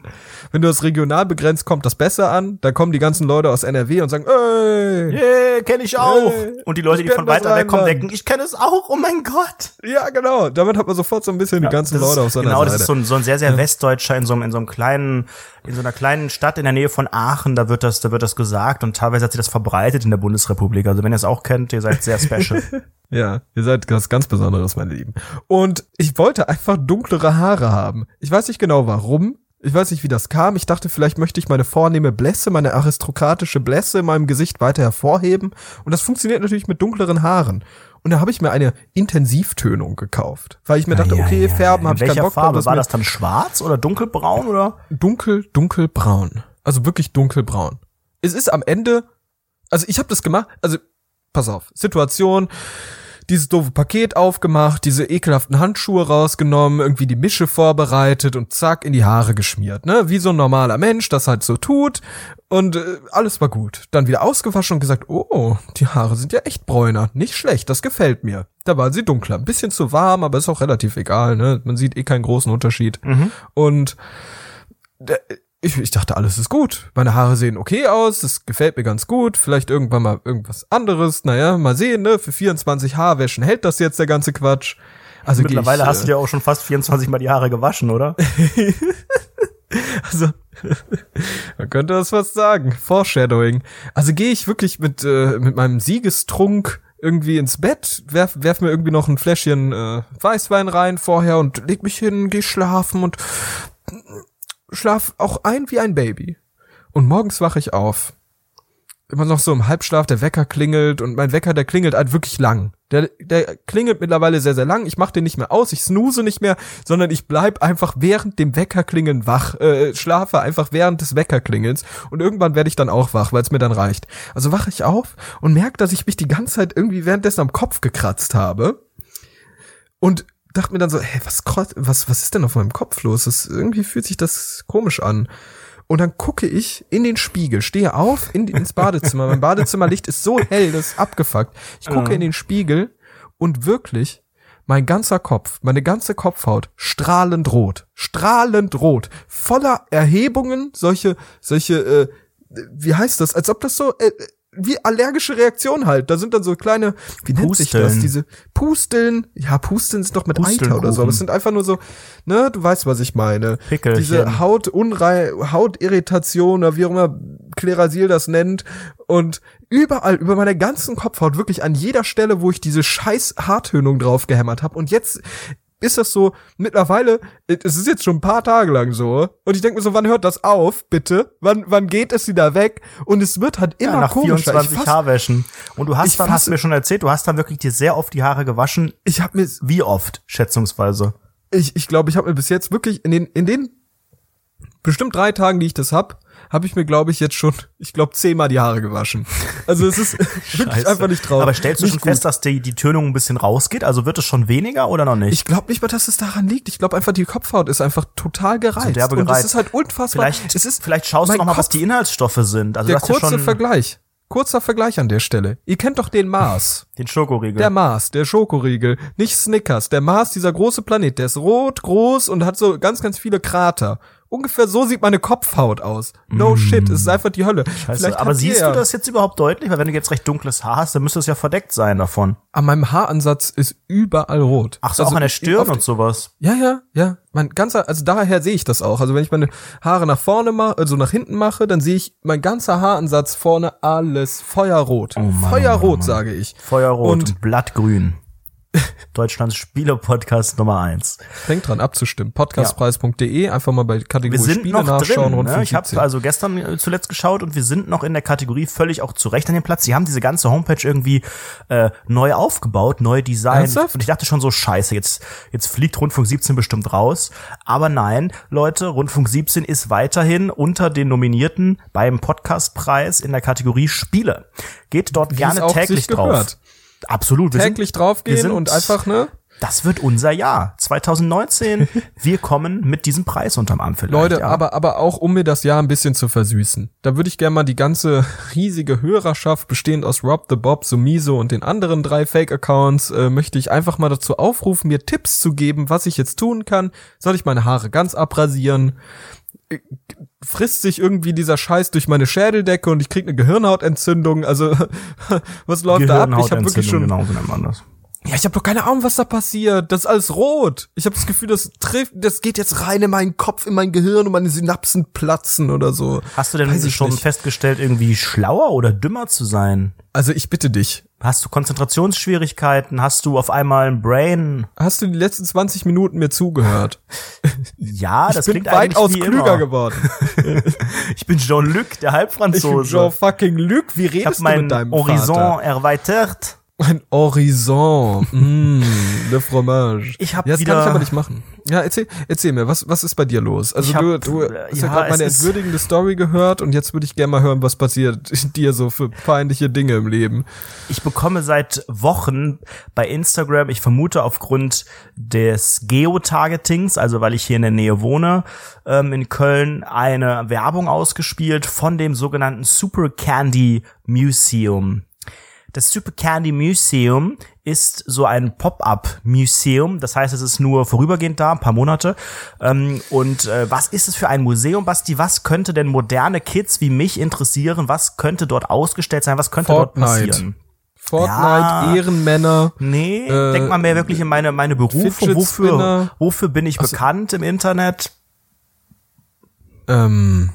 wenn du das regional begrenzt, kommt das besser an. Da kommen die ganzen Leute aus NRW und sagen, ey, Yeah, kenne ich auch. Hey, Und die Leute, die von das weiter weg kommen, denken, ich kenne es auch, oh mein Gott. ja genau. Damit hat man sofort so ein bisschen die ganzen Das Leute auf seiner genau, Seite. das ist so ein, so ein sehr, sehr westdeutscher in so, einem, in so einem kleinen, in so einer kleinen Stadt in der Nähe von Aachen, da wird das, da wird das gesagt und teilweise hat sich das verbreitet in der Bundesrepublik. Also wenn ihr es auch kennt, ihr seid sehr special. Ja, ihr seid was ganz Besonderes, meine Lieben. Und ich wollte einfach dunklere Haare haben. Ich weiß nicht genau warum. Ich weiß nicht, wie das kam. Ich dachte, vielleicht möchte ich meine vornehme Blässe, meine aristokratische Blässe in meinem Gesicht weiter hervorheben. Und das funktioniert natürlich mit dunkleren Haaren. Und da habe ich mir eine Intensivtönung gekauft. Weil ich mir dachte, Ja, okay, ja, färben ja. habe ich In keinen Bock drauf. Farbe? das War das dann schwarz oder dunkelbraun oder? dunkel, dunkelbraun. Also wirklich dunkelbraun. Es ist am Ende, also ich habe das gemacht, also pass auf, Situation, dieses doofe Paket aufgemacht, diese ekelhaften Handschuhe rausgenommen, irgendwie die Mische vorbereitet und zack in die Haare geschmiert, ne? Wie so ein normaler Mensch das halt so tut und äh, alles war gut. Dann wieder ausgewaschen und gesagt, oh, die Haare sind ja echt bräuner. Nicht schlecht, das gefällt mir. Da waren sie dunkler. Ein bisschen zu warm, aber ist auch relativ egal, ne? Man sieht eh keinen großen Unterschied. Und äh, ich, ich dachte, alles ist gut. Meine Haare sehen okay aus, das gefällt mir ganz gut. Vielleicht irgendwann mal irgendwas anderes. Naja, mal sehen, ne? Für 24 Haarwäschen hält das jetzt der ganze Quatsch. Also Mittlerweile ich, hast du äh, dir auch schon fast 24 Mal die Haare gewaschen, oder? Also, man könnte das fast sagen. Foreshadowing. Also gehe ich wirklich mit, äh, mit meinem Siegestrunk irgendwie ins Bett, werf, werf mir irgendwie noch ein Fläschchen äh, Weißwein rein vorher und leg mich hin, geh schlafen und schlaf auch ein wie ein Baby. Und morgens wache ich auf. Immer noch so im Halbschlaf, der Wecker klingelt und mein Wecker, der klingelt halt wirklich lang. Der, der klingelt mittlerweile sehr, sehr lang. Ich mache den nicht mehr aus, ich snooze nicht mehr, sondern ich bleib einfach während dem Weckerklingeln wach, äh, schlafe einfach während des Weckerklingelns und irgendwann werde ich dann auch wach, weil es mir dann reicht. Also wache ich auf und merke, dass ich mich die ganze Zeit irgendwie währenddessen am Kopf gekratzt habe und dachte mir dann so, hey, was, was, was ist denn auf meinem Kopf los? Das, irgendwie fühlt sich das komisch an. Und dann gucke ich in den Spiegel, stehe auf in, ins Badezimmer. mein Badezimmerlicht ist so hell, das ist abgefuckt. Ich gucke in den Spiegel und wirklich mein ganzer Kopf, meine ganze Kopfhaut strahlend rot, strahlend rot, voller Erhebungen, solche, solche, äh, wie heißt das, als ob das so, äh, wie allergische Reaktion halt. Da sind dann so kleine, wie nennt sich das? Pusteln. Diese Pusteln. Ja, Pusteln sind doch mit Eiter oder so. Aber es sind einfach nur so, ne, du weißt, was ich meine. Pickelchen. Diese Hautunrei Hautirritation oder wie auch immer Klerasil das nennt. Und überall, über meine ganzen Kopfhaut, wirklich an jeder Stelle, wo ich diese scheiß Haartönung drauf gehämmert habe. Und jetzt ist das so, mittlerweile, es ist jetzt schon ein paar Tage lang so. Und ich denke mir so, wann hört das auf, bitte? Wann, wann geht es wieder weg? Und es wird halt immer Ja, nach komischer. 24 ich fass- Haarwäschen. Und du hast dann, hast fasse- du mir schon erzählt, du hast dann wirklich dir sehr oft die Haare gewaschen. ich habe mir, Wie oft, schätzungsweise? ich, ich glaube, ich habe mir bis jetzt wirklich in den, in den bestimmt drei Tagen, die ich das hab, habe ich mir, glaube ich, jetzt schon, ich glaube, zehnmal die Haare gewaschen. Also es ist wirklich einfach nicht traurig. Aber stellst du Nicht schon gut. fest, dass die, die Tönung ein bisschen rausgeht? Also wird es schon weniger oder noch nicht? Ich glaube nicht mal, dass es daran liegt. Ich glaube einfach, die Kopfhaut ist einfach total gereizt. derbe Und es gereizt. ist halt unfassbar. vielleicht, es ist vielleicht schaust du noch mal, was die Inhaltsstoffe sind. Also Der kurze schon Vergleich. Kurzer Vergleich an der Stelle. Ihr kennt doch den Mars. den Schokoriegel. Der Mars, der Schokoriegel, nicht Snickers. Der Mars, dieser große Planet, der ist rot, groß und hat so ganz, ganz viele Krater. Ungefähr so sieht meine Kopfhaut aus. No shit, es ist einfach die Hölle. Mm. Scheiße. Aber siehst ihr du ja- das jetzt überhaupt deutlich? Weil wenn du jetzt recht dunkles Haar hast, dann müsste es ja verdeckt sein davon. An meinem Haaransatz ist überall rot. Ach so, Also auch an der Stirn und sowas. Ja, ja, ja. Mein ganzer, also daher sehe ich das auch. Also wenn ich meine Haare nach vorne mache, also nach hinten mache, dann sehe ich mein ganzer Haaransatz vorne alles feuerrot. Oh Mann, Feuerrot, sage ich. Feuerrot und, Und- blattgrün. Deutschlands Spieler-Podcast Nummer eins. Denkt dran abzustimmen. Podcastpreis.de, einfach mal bei Wir Kategorie sind Spiele noch nachschauen. drin. Ne? Ich habe 517. also gestern äh, zuletzt geschaut und wir sind noch in der Kategorie völlig auch zurecht an dem Platz. Sie haben diese ganze Homepage irgendwie äh, neu aufgebaut, neu designt. Und ich dachte schon so, scheiße, jetzt, jetzt fliegt Rundfunk 17 bestimmt raus. Aber nein, Leute, Rundfunk 17 ist weiterhin unter den Nominierten beim Podcastpreis in der Kategorie Spiele. Geht dort Wie gerne täglich drauf. gehört. Absolut. Wir täglich sind, draufgehen sind- und einfach, ne? Das wird unser Jahr. 2019. wir kommen mit diesem Preis unterm Arm vielleicht. Leute, ja. aber, aber auch um mir das Jahr ein bisschen zu versüßen. Da würde ich gerne mal die ganze riesige Hörerschaft, bestehend aus Rob the Bob, Sumiso und den anderen drei Fake-Accounts, äh, möchte ich einfach mal dazu aufrufen, mir Tipps zu geben, was ich jetzt tun kann. Soll ich meine Haare ganz abrasieren? Frisst sich irgendwie dieser Scheiß durch meine Schädeldecke und ich krieg eine Gehirnhautentzündung. Also, was läuft da ab? Ich habe wirklich schon Genau, so nennt man das. Ja, ich habe doch keine Ahnung, was da passiert. Das ist alles rot. Ich habe das Gefühl, das trifft, das geht jetzt rein in meinen Kopf, in mein Gehirn und meine Synapsen platzen oder so. Hast du denn ich schon nicht. festgestellt, irgendwie schlauer oder dümmer zu sein? Also ich bitte dich. Hast du Konzentrationsschwierigkeiten? Hast du auf einmal ein Brain? Hast du die letzten 20 Minuten mir zugehört? Ja, das ich bin klingt weitaus wie klüger immer. geworden. Ich bin Jean-Luc, der Ich bin Halbfranzose. Jean fucking Luc. Wie Ich habe redest du mit deinem Horizon Vater? erweitert. Ein Horizon. mm, le fromage. Ich hab ja, das wieder- kann ich aber nicht machen. Ja, erzähl, erzähl mir, was, was ist bei dir los? Also hab, du, du äh, hast ja, ja, gerade meine entwürdigende Story gehört und jetzt würde ich gerne mal hören, was passiert dir so für peinliche Dinge im Leben. Ich bekomme seit Wochen bei Instagram, ich vermute aufgrund des Geotargetings, also weil ich hier in der Nähe wohne, ähm, in Köln, eine Werbung ausgespielt von dem sogenannten Super Candy Museum. Das Super Candy Museum ist so ein Pop-up-Museum. Das heißt, es ist nur vorübergehend da, ein paar Monate. Ähm, und äh, was ist es für ein Museum, Basti? Was könnte denn moderne Kids wie mich interessieren? Was könnte dort ausgestellt sein? Was könnte dort Fortnite. passieren? Fortnite, Ja. Ehrenmänner. Nee, Äh, denk mal mehr wirklich in meine, meine Berufung. Fidget Wofür, wofür bin ich bekannt im Internet? Ähm,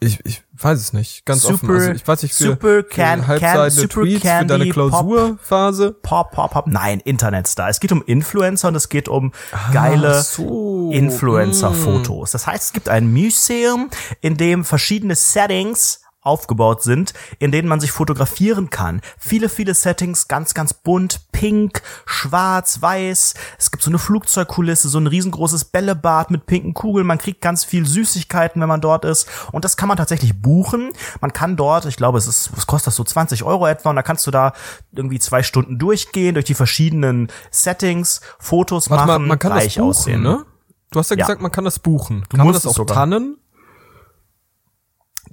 ich, ich weiß es nicht. Ganz offen. Super- Also ich weiß nicht für, super can- für can- super Tweets für candy deine Klausurphase. Pop, pop, pop. Nein, Internetstar. Es geht um Influencer und es geht um geile Ach so. Influencer-Fotos. Das heißt, es gibt ein Museum, in dem verschiedene Settings aufgebaut sind, in denen man sich fotografieren kann. Viele, viele Settings, ganz, ganz bunt, pink, schwarz, weiß. Es gibt so eine Flugzeugkulisse, so ein riesengroßes Bällebad mit pinken Kugeln. Man kriegt ganz viel Süßigkeiten, wenn man dort ist. Und das kann man tatsächlich buchen. Man kann dort, ich glaube, es ist, was kostet das so 20 Euro etwa? Und da kannst du da irgendwie zwei Stunden durchgehen, durch die verschiedenen Settings, Fotos Warte machen, mal, man kann das reich buchen, aussehen. ne? Du hast ja, Ja. gesagt, man kann das buchen. kann man musst das es auch sogar. tannen?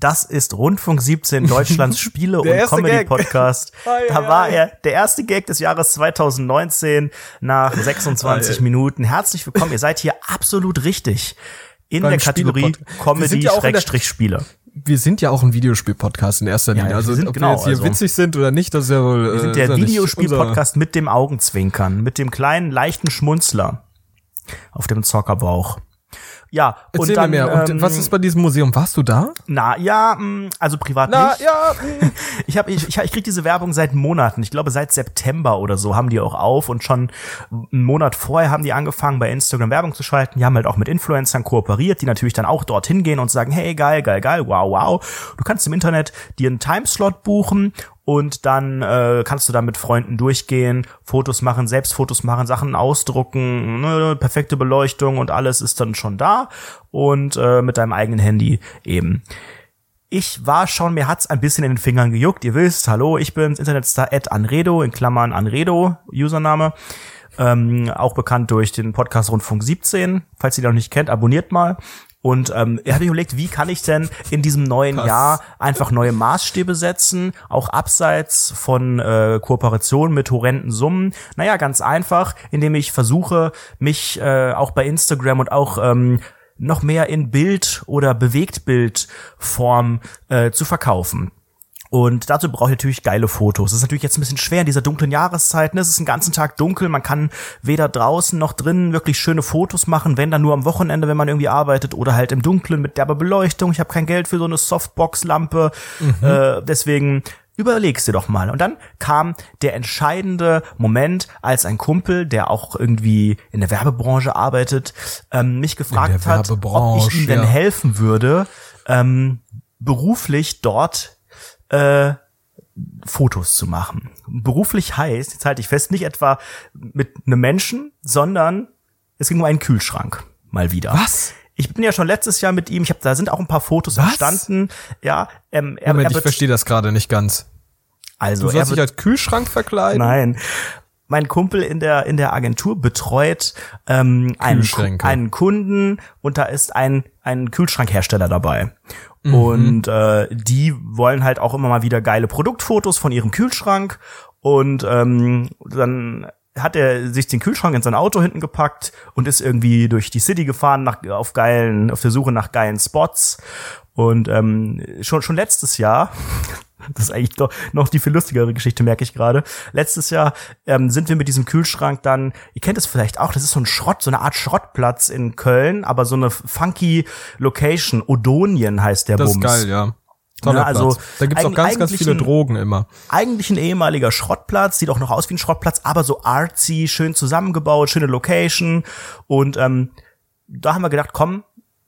Das ist Rundfunk 17 Deutschlands Spiele- und. Comedy-Podcast. Ei, Da war er, der erste Gag des Jahres 2019 nach 26 Ei, ei. Minuten. Herzlich willkommen, ihr seid hier absolut richtig in Beim der Kategorie Spielepod- Wir sind ja auch in der- Comedy-Spiele. Wir sind ja auch ein Videospiel-Podcast in erster Linie. ja, also sind- ob genau, wir jetzt hier also- witzig sind oder nicht, das ist ja wohl. Wir sind der Videospiel-Podcast mit dem Augenzwinkern, mit dem kleinen, leichten Schmunzler auf dem Zockerbauch. Ja, Erzähl und dann, mir mehr. Und ähm, was ist bei diesem Museum? Warst du da? Na, ja, mh, also privat Na, nicht. ja. mh. Ich habe ich, ich, ich krieg diese Werbung seit Monaten. Ich glaube seit September oder so haben die auch auf und schon einen Monat vorher haben die angefangen bei Instagram Werbung zu schalten. Die haben halt auch mit Influencern kooperiert, die natürlich dann auch dorthin gehen und sagen, hey geil, geil, geil, wow, wow. Du kannst im Internet dir einen Timeslot buchen und dann äh, kannst du da mit Freunden durchgehen, Fotos machen, selbst Fotos machen, Sachen ausdrucken, ne, perfekte Beleuchtung und alles ist dann schon da und äh, mit deinem eigenen Handy eben. Ich war schon, mir hat's ein bisschen in den Fingern gejuckt. Ihr wisst, hallo, ich bin's, Internetstar Ed Anredo, in Klammern Anredo, Username. Ähm, auch bekannt durch den Podcast Rundfunk 17. Falls ihr den noch nicht kennt, abonniert mal. Und ähm, hat mich überlegt, wie kann ich denn in diesem neuen Krass. Jahr einfach neue Maßstäbe setzen, auch abseits von äh, Kooperationen mit horrenden Summen. Naja, ganz einfach, indem ich versuche, mich äh, auch bei Instagram und auch ähm, noch mehr in Bild- oder Bewegtbildform äh, zu verkaufen. Und dazu brauche ich natürlich geile Fotos. Das ist natürlich jetzt ein bisschen schwer in dieser dunklen Jahreszeit. Ne? Es ist den ganzen Tag dunkel. Man kann weder draußen noch drinnen wirklich schöne Fotos machen, wenn dann nur am Wochenende, wenn man irgendwie arbeitet oder halt im Dunkeln mit derber Beleuchtung. Ich habe kein Geld für so eine Softbox-Lampe. Äh, deswegen überlegst dir doch mal. Und dann kam der entscheidende Moment, als ein Kumpel, der auch irgendwie in der Werbebranche arbeitet, ähm, mich gefragt hat, ob ich ihm denn ja. helfen würde, ähm, beruflich dort äh, Fotos zu machen. Beruflich heißt, jetzt halte ich fest, nicht etwa mit einem Menschen, sondern es ging um einen Kühlschrank. Mal wieder. Was? Ich bin ja schon letztes Jahr mit ihm, ich habe da sind auch ein paar Fotos Was? entstanden. Ja, ähm, er, Moment, er ich verstehe das gerade nicht ganz. also Du sollst dich als Kühlschrank verkleiden? Nein. Mein Kumpel in der in der Agentur betreut ähm, einen, einen Kunden und da ist ein ein Kühlschrankhersteller dabei. Mhm. Und äh, die wollen halt auch immer mal wieder geile Produktfotos von ihrem Kühlschrank und ähm, dann hat er sich den Kühlschrank in sein Auto hinten gepackt und ist irgendwie durch die City gefahren nach auf geilen auf der Suche nach geilen Spots und ähm, schon schon letztes Jahr das ist eigentlich doch noch die viel lustigere Geschichte, merke ich gerade. Letztes Jahr ähm, sind wir mit diesem Kühlschrank dann, ihr kennt es vielleicht auch, das ist so ein Schrott, so eine Art Schrottplatz in Köln, aber so eine funky Location. Odonien heißt der Das ist Bums. geil, ja. Ja, also. Da gibt's auch ganz, ganz viele Drogen immer. Eigentlich ein ehemaliger Schrottplatz, sieht auch noch aus wie ein Schrottplatz, aber so artsy, schön zusammengebaut, schöne Location. Und ähm, da haben wir gedacht, komm,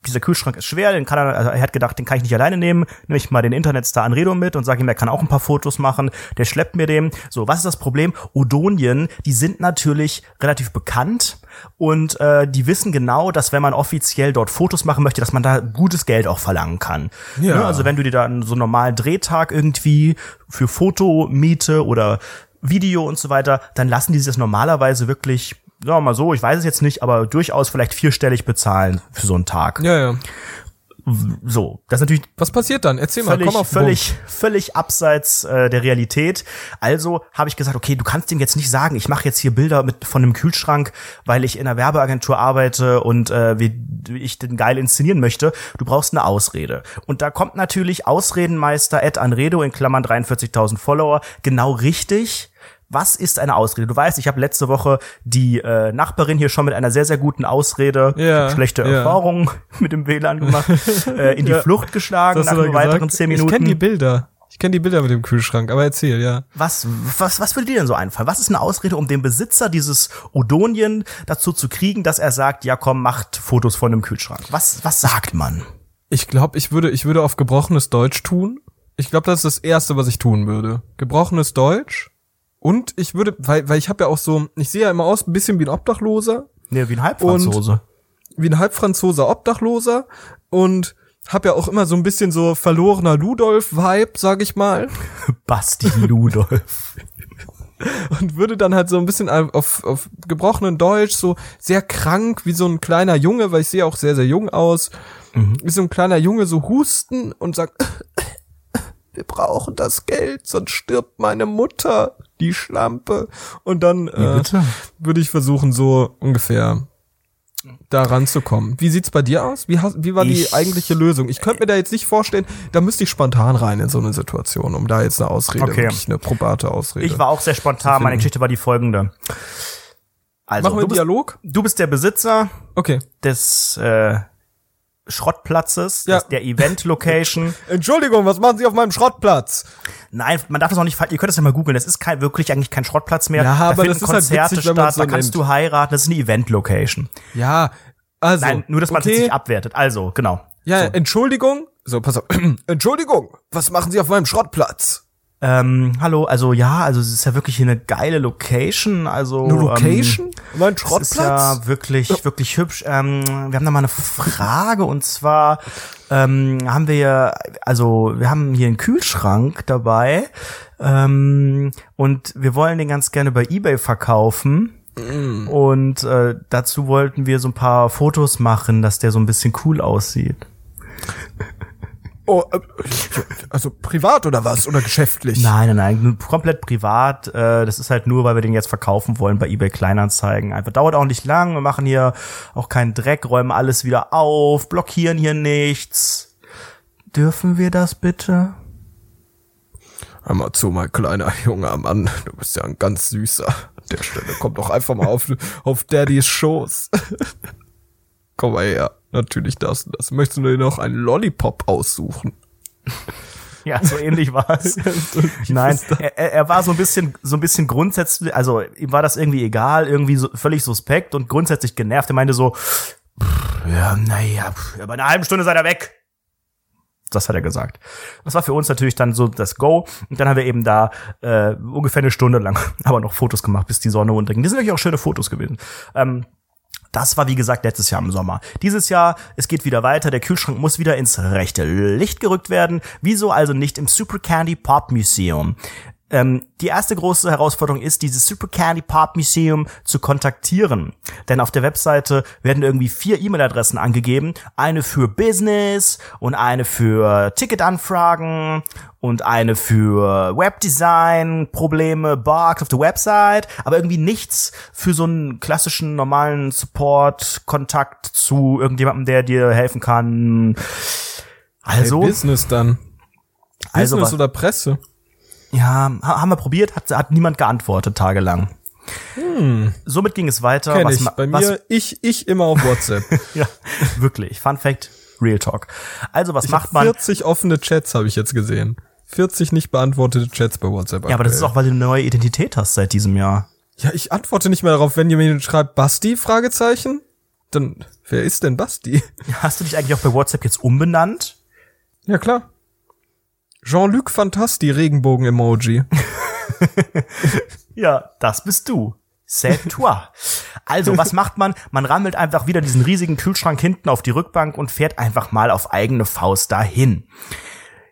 dieser Kühlschrank ist schwer, den kann er, also er hat gedacht, den kann ich nicht alleine nehmen, nehme ich mal den Internetstar Anredo mit und sage ihm, er kann auch ein paar Fotos machen, der schleppt mir den. So, was ist das Problem? Odonien, die sind natürlich relativ bekannt und äh, die wissen genau, dass wenn man offiziell dort Fotos machen möchte, dass man da gutes Geld auch verlangen kann. Ja. Ne? Also wenn du dir da so einen normalen Drehtag irgendwie für Fotomiete oder Video und so weiter, dann lassen die sich das normalerweise wirklich wir mal so, ich weiß es jetzt nicht, aber durchaus vielleicht vierstellig bezahlen für so einen Tag. Ja, ja. So, das ist natürlich Was passiert dann? Erzähl mal, völlig, komm auf völlig, völlig abseits äh, der Realität. Also habe ich gesagt, okay, du kannst dem jetzt nicht sagen, ich mache jetzt hier Bilder mit von einem Kühlschrank, weil ich in einer Werbeagentur arbeite und äh, wie ich den geil inszenieren möchte. Du brauchst eine Ausrede. Und da kommt natürlich Ausredenmeister Ed Anredo in Klammern 43.000 Follower genau richtig. Was ist eine Ausrede? Du weißt, ich habe letzte Woche die äh, Nachbarin hier schon mit einer sehr, sehr guten Ausrede, Ja, schlechte ja. Erfahrung mit dem WLAN gemacht, äh, in die Ja. Flucht geschlagen nach nur weiteren zehn Ich Minuten. kenne die Bilder. Ich kenne die Bilder mit dem Kühlschrank, aber erzähl, ja. Was, was, was würde dir denn so einfallen? Was ist eine Ausrede, um den Besitzer dieses Odonien dazu zu kriegen, dass er sagt, ja komm, macht Fotos von dem Kühlschrank? Was, was sagt man? Ich glaube, ich würde, ich würde auf gebrochenes Deutsch tun. Ich glaube, das ist das Erste, was ich tun würde. Gebrochenes Deutsch. Und ich würde, weil, weil ich habe ja auch so, ich sehe ja immer aus ein bisschen wie ein Obdachloser, Nee, wie ein Halbfranzose. wie ein Halbfranzoser Obdachloser und habe ja auch immer so ein bisschen so verlorener Ludolf-Vibe, sag ich mal. Basti Ludolf. und würde dann halt so ein bisschen auf, auf gebrochenen Deutsch so sehr krank wie so ein kleiner Junge, weil ich sehe auch sehr, sehr jung aus, wie so ein kleiner Junge so husten und sagt, wir brauchen das Geld, sonst stirbt meine Mutter, die Schlampe. Und dann äh, würde ich versuchen, so ungefähr da ranzukommen. Wie sieht's bei dir aus? Wie, hast, wie war die Ich- eigentliche Lösung? Ich könnte mir da jetzt nicht vorstellen, da müsste ich spontan rein in so eine Situation, um da jetzt eine Ausrede, Okay. wirklich eine probate Ausrede. Ich war auch sehr spontan. Meine Geschichte war die folgende. Also, Machen wir du einen bist, Dialog? du bist der Besitzer Okay. des äh, Schrottplatzes, Ja. der Event-Location. Entschuldigung, was machen Sie auf meinem Schrottplatz? Nein, man darf das auch nicht, ihr könnt das ja mal googeln, das ist kein, wirklich eigentlich kein Schrottplatz mehr. Ja, da aber das ist halt Konzerte witzig, wenn man statt, so da kannst nennt. du heiraten, das ist eine Event-Location. Ja, also. Nein, nur, dass man okay. jetzt nicht abwertet. Also, genau. Ja, Entschuldigung. So, pass auf. Entschuldigung, was machen Sie auf meinem Schrottplatz? Ähm, hallo, also ja, also es ist ja wirklich hier eine geile Location, also Eine Location? Ähm, mein Das ist Schrottplatz? ja wirklich, wirklich hübsch. Ähm, wir haben da mal eine Frage und zwar ähm, haben wir ja, also wir haben hier einen Kühlschrank dabei ähm, und wir wollen den ganz gerne bei eBay verkaufen. Und äh, dazu wollten wir so ein paar Fotos machen, dass der so ein bisschen cool aussieht. oh, äh, also privat oder was? Oder geschäftlich? Nein, nein, nein, komplett privat. Äh, das ist halt nur, weil wir den jetzt verkaufen wollen bei eBay Kleinanzeigen. Einfach dauert auch nicht lang. Wir machen hier auch keinen Dreck, räumen alles wieder auf, blockieren hier nichts. Dürfen wir das bitte? Hör mal zu, mein kleiner junger Mann. Du bist ja ein ganz süßer. An der Stelle komm doch einfach mal auf, auf Daddys Schoß. Komm mal her. Natürlich das und das. Möchtest du dir noch einen Lollipop aussuchen? Ja, so ähnlich war es. Nein, er, er- war so ein bisschen, so ein bisschen grundsätzlich, also ihm war das irgendwie egal, irgendwie so völlig suspekt und grundsätzlich genervt. Er meinte so, "Pff, ja, naja, bei einer halben Stunde seid er weg. Das hat er gesagt. Das war für uns natürlich dann so das Go. Und dann haben wir eben da äh, ungefähr eine Stunde lang aber noch Fotos gemacht, bis die Sonne unterging. Die sind wirklich auch schöne Fotos gewesen. Ähm, das war, wie gesagt, letztes Jahr im Sommer. Dieses Jahr, es geht wieder weiter. Der Kühlschrank muss wieder ins rechte Licht gerückt werden. Wieso also nicht im Super Candy Pop Museum? Ähm, die erste große Herausforderung ist, dieses Super Candy Pop Museum zu kontaktieren. Denn auf der Webseite werden irgendwie vier E-Mail-Adressen angegeben. Eine für Business und eine für Ticketanfragen und eine für Webdesign, Probleme, Bugs auf der Website, aber irgendwie nichts für so einen klassischen normalen Support, Kontakt zu irgendjemandem, der dir helfen kann. Also, Hey, Business dann. Also Business oder Presse? Ja, ha- haben wir probiert, hat, hat niemand geantwortet tagelang. Somit ging es weiter. Kenn was ich. Bei was, mir, ich, ich immer auf WhatsApp. ja, wirklich. Fun Fact, Real Talk. Also, was macht man? 40 offene Chats habe ich jetzt gesehen. 40 nicht beantwortete Chats bei WhatsApp. Ja, aber das ist auch, weil du eine neue Identität hast seit diesem Jahr. Ja, ich antworte nicht mehr darauf, wenn jemand schreibt, Basti, Fragezeichen. dann, wer ist denn Basti? Hast du dich eigentlich auch bei WhatsApp jetzt umbenannt? Ja, klar. Jean-Luc Fantasti, Regenbogen-Emoji. ja, das bist du. C'est toi. Also, was macht man? Man rammelt einfach wieder diesen riesigen Kühlschrank hinten auf die Rückbank und fährt einfach mal auf eigene Faust dahin.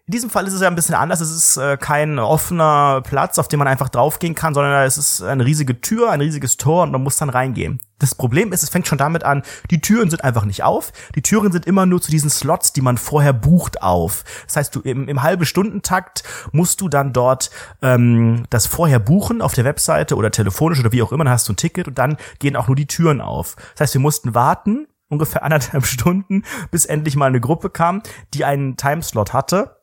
In diesem Fall ist es ja ein bisschen anders. Es ist äh, kein offener Platz, auf den man einfach draufgehen kann, sondern es ist eine riesige Tür, ein riesiges Tor und man muss dann reingehen. Das Problem ist, es fängt schon damit an, die Türen sind einfach nicht auf. Die Türen sind immer nur zu diesen Slots, die man vorher bucht, auf. Das heißt, du im, im halbe Stundentakt musst du dann dort ähm, das vorher buchen auf der Webseite oder telefonisch oder wie auch immer, dann hast du ein Ticket und dann gehen auch nur die Türen auf. Das heißt, wir mussten warten, ungefähr anderthalb Stunden, bis endlich mal eine Gruppe kam, die einen Timeslot hatte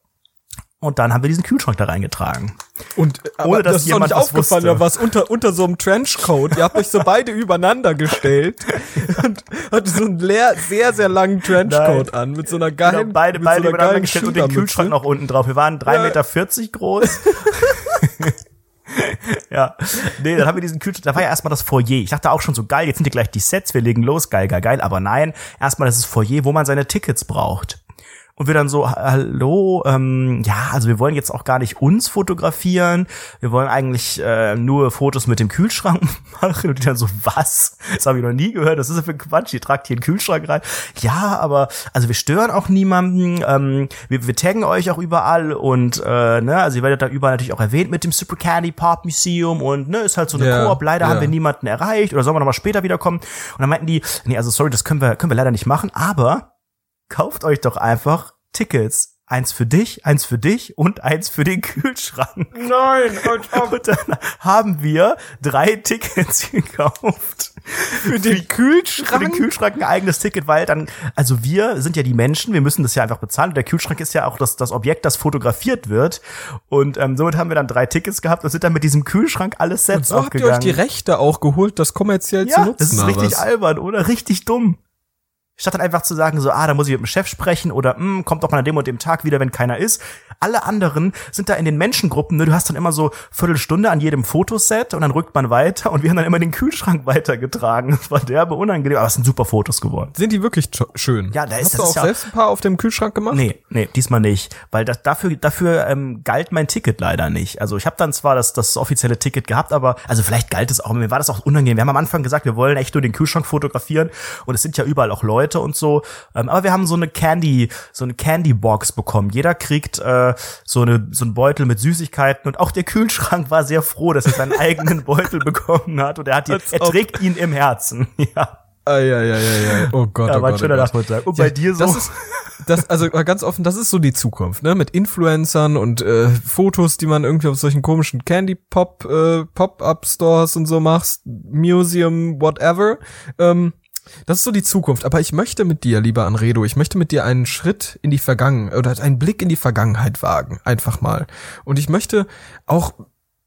und dann haben wir diesen Kühlschrank da reingetragen. Und äh, ohne dass das jemand was aufgefallen, wusste. was unter unter so einem Trenchcoat. Ihr habt euch so beide übereinander gestellt und hatte so einen leer, sehr sehr langen Trenchcoat Nein. an mit so einer geilen genau, beide beide so übereinander gestellt und den Kühlschrank noch unten drauf. Wir waren drei ja. Meter vierzig groß. ja, nee, dann haben wir diesen Kühlschrank, da war ja erstmal das Foyer. Ich dachte auch schon so, geil, jetzt sind hier gleich die Sets, wir legen los, geil, geil, geil. Aber nein, erstmal das ist Foyer, wo man seine Tickets braucht und wir dann so, hallo, ähm, ja, also wir wollen jetzt auch gar nicht uns fotografieren, wir wollen eigentlich äh, nur Fotos mit dem Kühlschrank machen. Und die dann so, was? Das habe ich noch nie gehört, das ist ja für Quatsch, ihr tragt hier einen Kühlschrank rein. Ja, aber also wir stören auch niemanden, ähm, wir, wir taggen euch auch überall. Und äh, ne, also ihr werdet da überall natürlich auch erwähnt mit dem Super Candy Pop Museum. Und ne, ist halt so eine yeah, Koop, leider yeah. haben wir niemanden erreicht. Oder sollen wir nochmal später wiederkommen? Und dann meinten die, nee, also sorry, das können wir, können wir leider nicht machen, aber kauft euch doch einfach Tickets. Eins für dich, eins für dich und eins für den Kühlschrank. Nein, und dann haben wir drei Tickets gekauft. Für den Kühlschrank? Für den Kühlschrank ein eigenes Ticket, weil dann, also wir sind ja die Menschen, wir müssen das ja einfach bezahlen. Und der Kühlschrank ist ja auch das, das Objekt, das fotografiert wird. Und ähm, somit haben wir dann drei Tickets gehabt und sind dann mit diesem Kühlschrank alles Sets und so habt ihr euch die Rechte auch geholt, das kommerziell ja, zu nutzen. das ist richtig albern, oder? Richtig dumm. Statt dann einfach zu sagen, so, ah, da muss ich mit dem Chef sprechen oder hm, kommt doch mal an dem und dem Tag wieder, wenn keiner ist. Alle anderen sind da in den Menschengruppen, ne? Du hast dann immer so Viertelstunde an jedem Fotoset und dann rückt man weiter und wir haben dann immer den Kühlschrank weitergetragen. Das war derbe unangenehm, aber es sind super Fotos geworden. Sind die wirklich schön? Ja, da ist Hast das du auch ja selbst ein paar auf dem Kühlschrank gemacht? Nee, nee, diesmal nicht, weil das dafür dafür ähm, galt mein Ticket leider nicht. Also ich habe dann zwar das das offizielle Ticket gehabt, aber also vielleicht galt es auch, mir war das auch unangenehm. Wir haben am Anfang gesagt, wir wollen echt nur den Kühlschrank fotografieren und es sind ja überall auch Leute und so. Ähm, aber wir haben so eine Candy, so eine Candy Box bekommen. Jeder kriegt äh, so eine so einen Beutel mit Süßigkeiten und auch der Kühlschrank war sehr froh, dass er seinen eigenen Beutel bekommen hat und er hat ihn, er trägt ihn im Herzen. ja. Eieieiei. Oh Gott, ja, oh war ein schöner Nachmittag. Und ja, bei dir so? Das ist, das, also ganz offen, das ist so die Zukunft, ne? Mit Influencern und äh, Fotos, die man irgendwie auf solchen komischen Candy Pop äh, Pop-up Stores und so machst, Museum, whatever. Ähm, das ist so die Zukunft. Aber ich möchte mit dir, lieber Anredo, ich möchte mit dir einen Schritt in die Vergangenheit oder einen Blick in die Vergangenheit wagen. Einfach mal. Und ich möchte auch,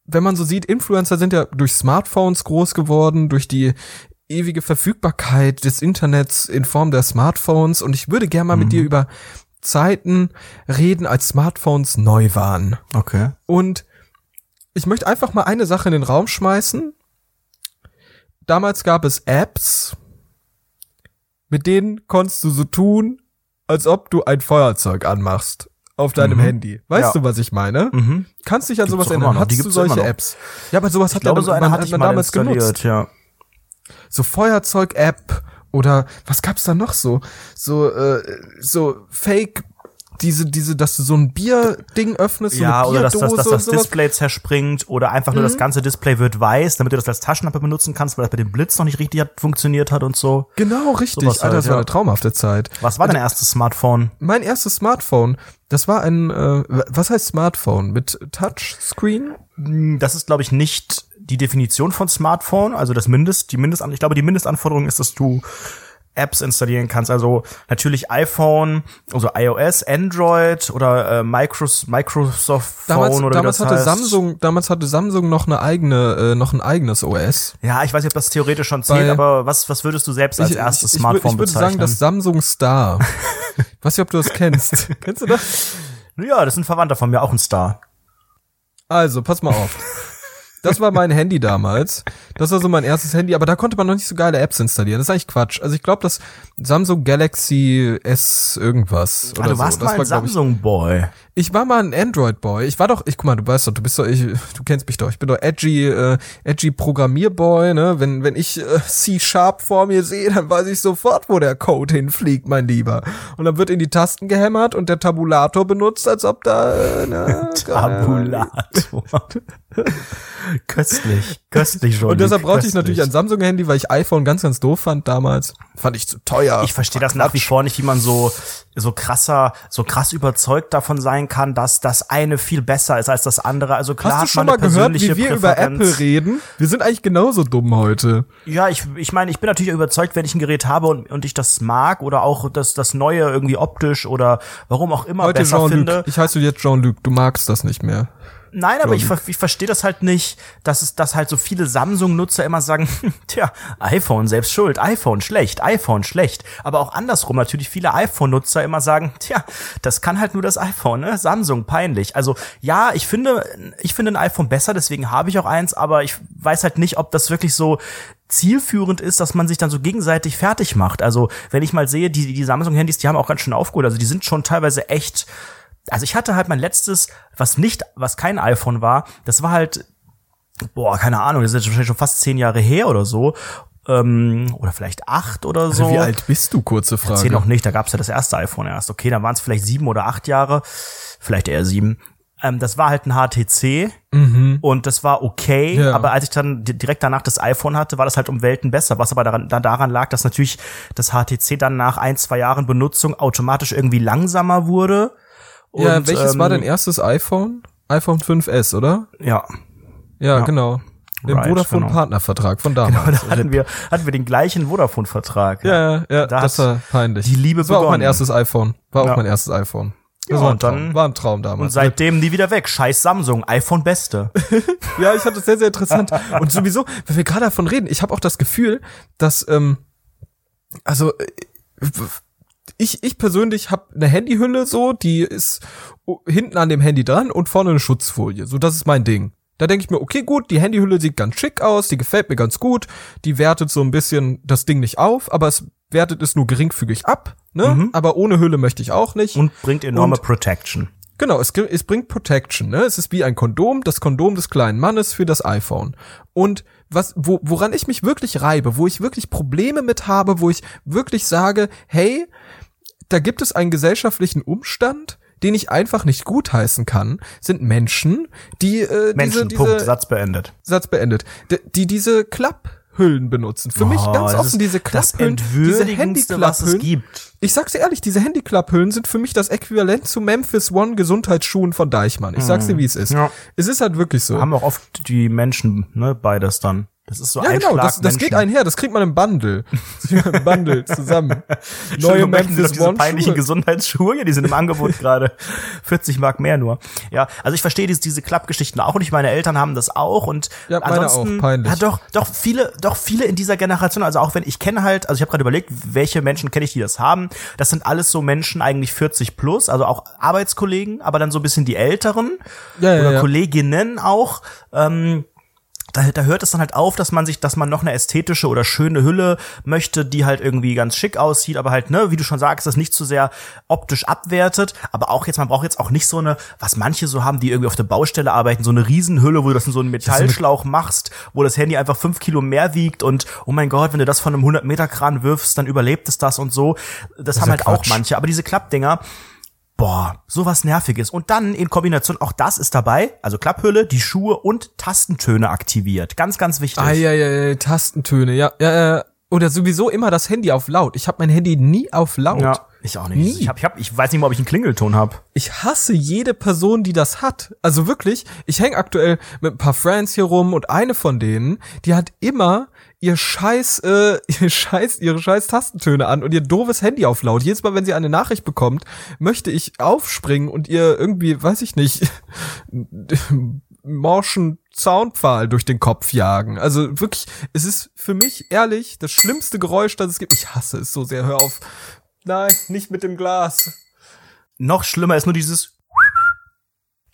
wenn man so sieht, Influencer sind ja durch Smartphones groß geworden, durch die ewige Verfügbarkeit des Internets in Form der Smartphones. Und ich würde gerne mal mhm. mit dir über Zeiten reden, als Smartphones neu waren. Okay. Und ich möchte einfach mal eine Sache in den Raum schmeißen. Damals gab es Apps, mit denen konntest du so tun, als ob du ein Feuerzeug anmachst auf deinem mhm. Handy. Weißt ja. du, was ich meine? Mhm. Kannst dich an sowas erinnern? Hattest du solche Apps? Ja, aber sowas ich hat, glaube, ja, so man, hat man damals genutzt. Ja. So Feuerzeug-App oder was gab's da noch so? So äh, so Fake diese, diese, dass du so ein Bierding öffnest, so ja, eine oder dass, dass, dass das Display zerspringt oder einfach nur mhm. das ganze Display wird weiß, damit du das als Taschenlampe benutzen kannst, weil das bei dem Blitz noch nicht richtig hat, funktioniert hat und so. Genau, richtig. Alter, halt, das war eine traumhafte Zeit. Was war dein erstes Smartphone? Mein erstes Smartphone, das war ein, äh, was heißt Smartphone? Mit Touchscreen? Hm, das ist, glaube ich, nicht die Definition von Smartphone, also das Mindest, die Mindestan ich glaube, die Mindestanforderung ist, dass du Apps installieren kannst. Also natürlich iPhone, also iOS, Android oder äh, Microsoft, Microsoft damals, Phone oder damals das hatte heißt. Samsung, damals hatte Samsung noch eine eigene, äh, noch ein eigenes OS. Ja, ich weiß nicht, ob das theoretisch schon zählt, Weil, aber was, was würdest du selbst als ich, erstes ich, Smartphone ich, ich, ich würde sagen, das Samsung Star. weiß nicht, ob du das kennst. Kennst du das? Ja, das ist ein Verwandter von mir, auch ein Star. Also, pass mal auf. Das war mein Handy damals. Das war so mein erstes Handy, aber da konnte man noch nicht so geile Apps installieren. Das ist eigentlich Quatsch. Also ich glaube, das Samsung Galaxy S irgendwas oder ah, du warst so. mal ein Samsung-Boy. Ich, ich war mal ein Android-Boy. Ich war doch, ich guck mal, du weißt doch, du bist doch, ich, du kennst mich doch. Ich bin doch edgy, äh, edgy Programmierboy. Ne, wenn wenn ich äh, C-Sharp vor mir sehe, dann weiß ich sofort, wo der Code hinfliegt, mein Lieber. Und dann wird in die Tasten gehämmert und der Tabulator benutzt, als ob da äh, ne, Tabulator. köstlich, köstlich schon. Und deshalb brauchte ich natürlich ein Samsung-Handy, weil ich iPhone ganz, ganz doof fand damals. Fand ich zu teuer. Ich verstehe das nach wie vor nicht, wie man so so krasser, so krass überzeugt davon sein kann, dass das eine viel besser ist als das andere. Also klar Hast du schon mal gehört, wie wir über Apple reden? Wir sind eigentlich genauso dumm heute. Ja, ich, ich meine, ich bin natürlich überzeugt, wenn ich ein Gerät habe und, und ich das mag oder auch das, das Neue irgendwie optisch oder warum auch immer heute besser finde. Ich heiße jetzt Jean-Luc, du magst das nicht mehr. Nein, aber ich, ich verstehe das halt nicht, dass es, dass halt so viele Samsung-Nutzer immer sagen, tja, iPhone selbst schuld, iPhone schlecht, iPhone schlecht. Aber auch andersrum natürlich viele iPhone-Nutzer immer sagen, tja, das kann halt nur das iPhone, ne? Samsung, peinlich. Also ja, ich finde, ich finde ein iPhone besser, deswegen habe ich auch eins, aber ich weiß halt nicht, ob das wirklich so zielführend ist, dass man sich dann so gegenseitig fertig macht. Also wenn ich mal sehe, die, die Samsung-Handys, die haben auch ganz schön aufgeholt. Also die sind schon teilweise echt also ich hatte halt mein letztes, was nicht, was kein iPhone war, das war halt, boah, keine Ahnung, das ist jetzt wahrscheinlich schon fast zehn Jahre her oder so. Ähm, oder vielleicht acht oder so. Also wie alt bist du, kurze Frage? Zehn noch nicht, da gab's ja das erste iPhone erst. Okay, dann waren es vielleicht sieben oder acht Jahre, vielleicht eher sieben. Ähm, das war halt ein HTC mhm. und das war okay, ja. aber als ich dann direkt danach das iPhone hatte, war das halt um Welten besser, was aber daran, daran lag, dass natürlich das HTC dann nach ein, zwei Jahren Benutzung automatisch irgendwie langsamer wurde und, ja, welches ähm, war dein erstes iPhone? iPhone 5S, oder? Ja. Ja, ja. genau. Den right, Vodafone genau. Von damals. Genau, da hatten wir hatten wir den gleichen Vodafone Vertrag. Ja, ja, ja da das war peinlich. Die Liebe das war begonnen. auch mein erstes iPhone. War ja. auch mein erstes iPhone. Das ja, war, ein Traum. dann, war ein Traum damals. Und seitdem nie wieder weg. Scheiß Samsung, iPhone Beste. ja, ich fand das sehr, sehr interessant. Und sowieso, wenn wir gerade davon reden, ich habe auch das Gefühl, dass, ähm, also äh, ich, ich persönlich habe eine Handyhülle so, die ist hinten an dem Handy dran und vorne eine Schutzfolie. So, das ist mein Ding. Da denke ich mir, okay, gut, die Handyhülle sieht ganz schick aus, die gefällt mir ganz gut, die wertet so ein bisschen das Ding nicht auf, aber es wertet es nur geringfügig ab, ne? Mhm. Aber ohne Hülle möchte ich auch nicht. Und bringt enorme und, Protection. Genau, es, es bringt Protection, ne? Es ist wie ein Kondom, das Kondom des kleinen Mannes für das iPhone. Und was, wo, woran ich mich wirklich reibe, wo ich wirklich Probleme mit habe, wo ich wirklich sage, hey, da gibt es einen gesellschaftlichen Umstand, den ich einfach nicht gutheißen kann, sind Menschen, die äh, Menschen, diese, Punkt, Satz beendet. Satz beendet. Die, die diese Klapphüllen benutzen. Für oh, mich ganz offen diese Klapphüllen, diese Handyklapphüllen. Ich sag's dir ehrlich, diese Handyklapphüllen sind für mich das Äquivalent zu Memphis One Gesundheitsschuhen von Deichmann. Ich sag's dir, wie es ist. Ja. Es ist halt wirklich so. Haben auch oft die Menschen, ne, beides dann. Das ist so ja, ein genau, das, das geht einher, das kriegt man im Bundle. Im Bundle zusammen. Neue Memphis diese One peinlichen Gesundheitsschuhe, ja, die sind im Angebot gerade 40 Mark mehr nur. Ja, also ich verstehe diese, diese Klappgeschichten auch nicht. Meine Eltern haben das auch und ja, ansonsten auch, peinlich. Ja, doch, doch viele, doch viele in dieser Generation, also auch wenn ich kenne halt, also ich habe gerade überlegt, welche Menschen kenne ich, die das haben. Das sind alles so Menschen eigentlich 40 plus, also auch Arbeitskollegen, aber dann so ein bisschen die Älteren ja, ja, oder. Kolleginnen auch. Ähm, da, da hört es dann halt auf, dass man sich, dass man noch eine ästhetische oder schöne Hülle möchte, die halt irgendwie ganz schick aussieht, aber halt, ne, wie du schon sagst, das nicht zu so sehr optisch abwertet, aber auch jetzt, man braucht jetzt auch nicht so eine, was manche so haben, die irgendwie auf der Baustelle arbeiten, so eine Riesenhülle, wo du das in so einen Metallschlauch machst, wo das Handy einfach fünf Kilo mehr wiegt und, oh mein Gott, wenn du das von einem 100 Meter Kran wirfst, dann überlebt es das und so. Das, das haben halt Quatsch. auch manche, aber diese Klappdinger, Boah, sowas nerviges. Und dann in Kombination, auch das ist dabei, also Klapphülle, die Schuhe und Tastentöne aktiviert. Ganz, ganz wichtig. Ah, ja, ja, ja, Tastentöne, ja, ja, ja. Oder sowieso immer das Handy auf laut. Ich habe mein Handy nie auf laut. Ja, ich auch nicht. Nie. Ich, hab, ich, hab, ich weiß nicht mal, ob ich einen Klingelton habe. Ich hasse jede Person, die das hat. Also wirklich, ich hänge aktuell mit ein paar Friends hier rum und eine von denen, die hat immer ihr scheiß, äh, ihr scheiß, ihre scheiß Tastentöne an und ihr doofes Handy auf laut. Jedes Mal, wenn sie eine Nachricht bekommt, möchte ich aufspringen und ihr irgendwie, weiß ich nicht, morschen Soundpfahl durch den Kopf jagen. Also wirklich, es ist für mich ehrlich das schlimmste Geräusch, das es gibt. Ich hasse es so sehr. Hör auf. Nein, nicht mit dem Glas. Noch schlimmer ist nur dieses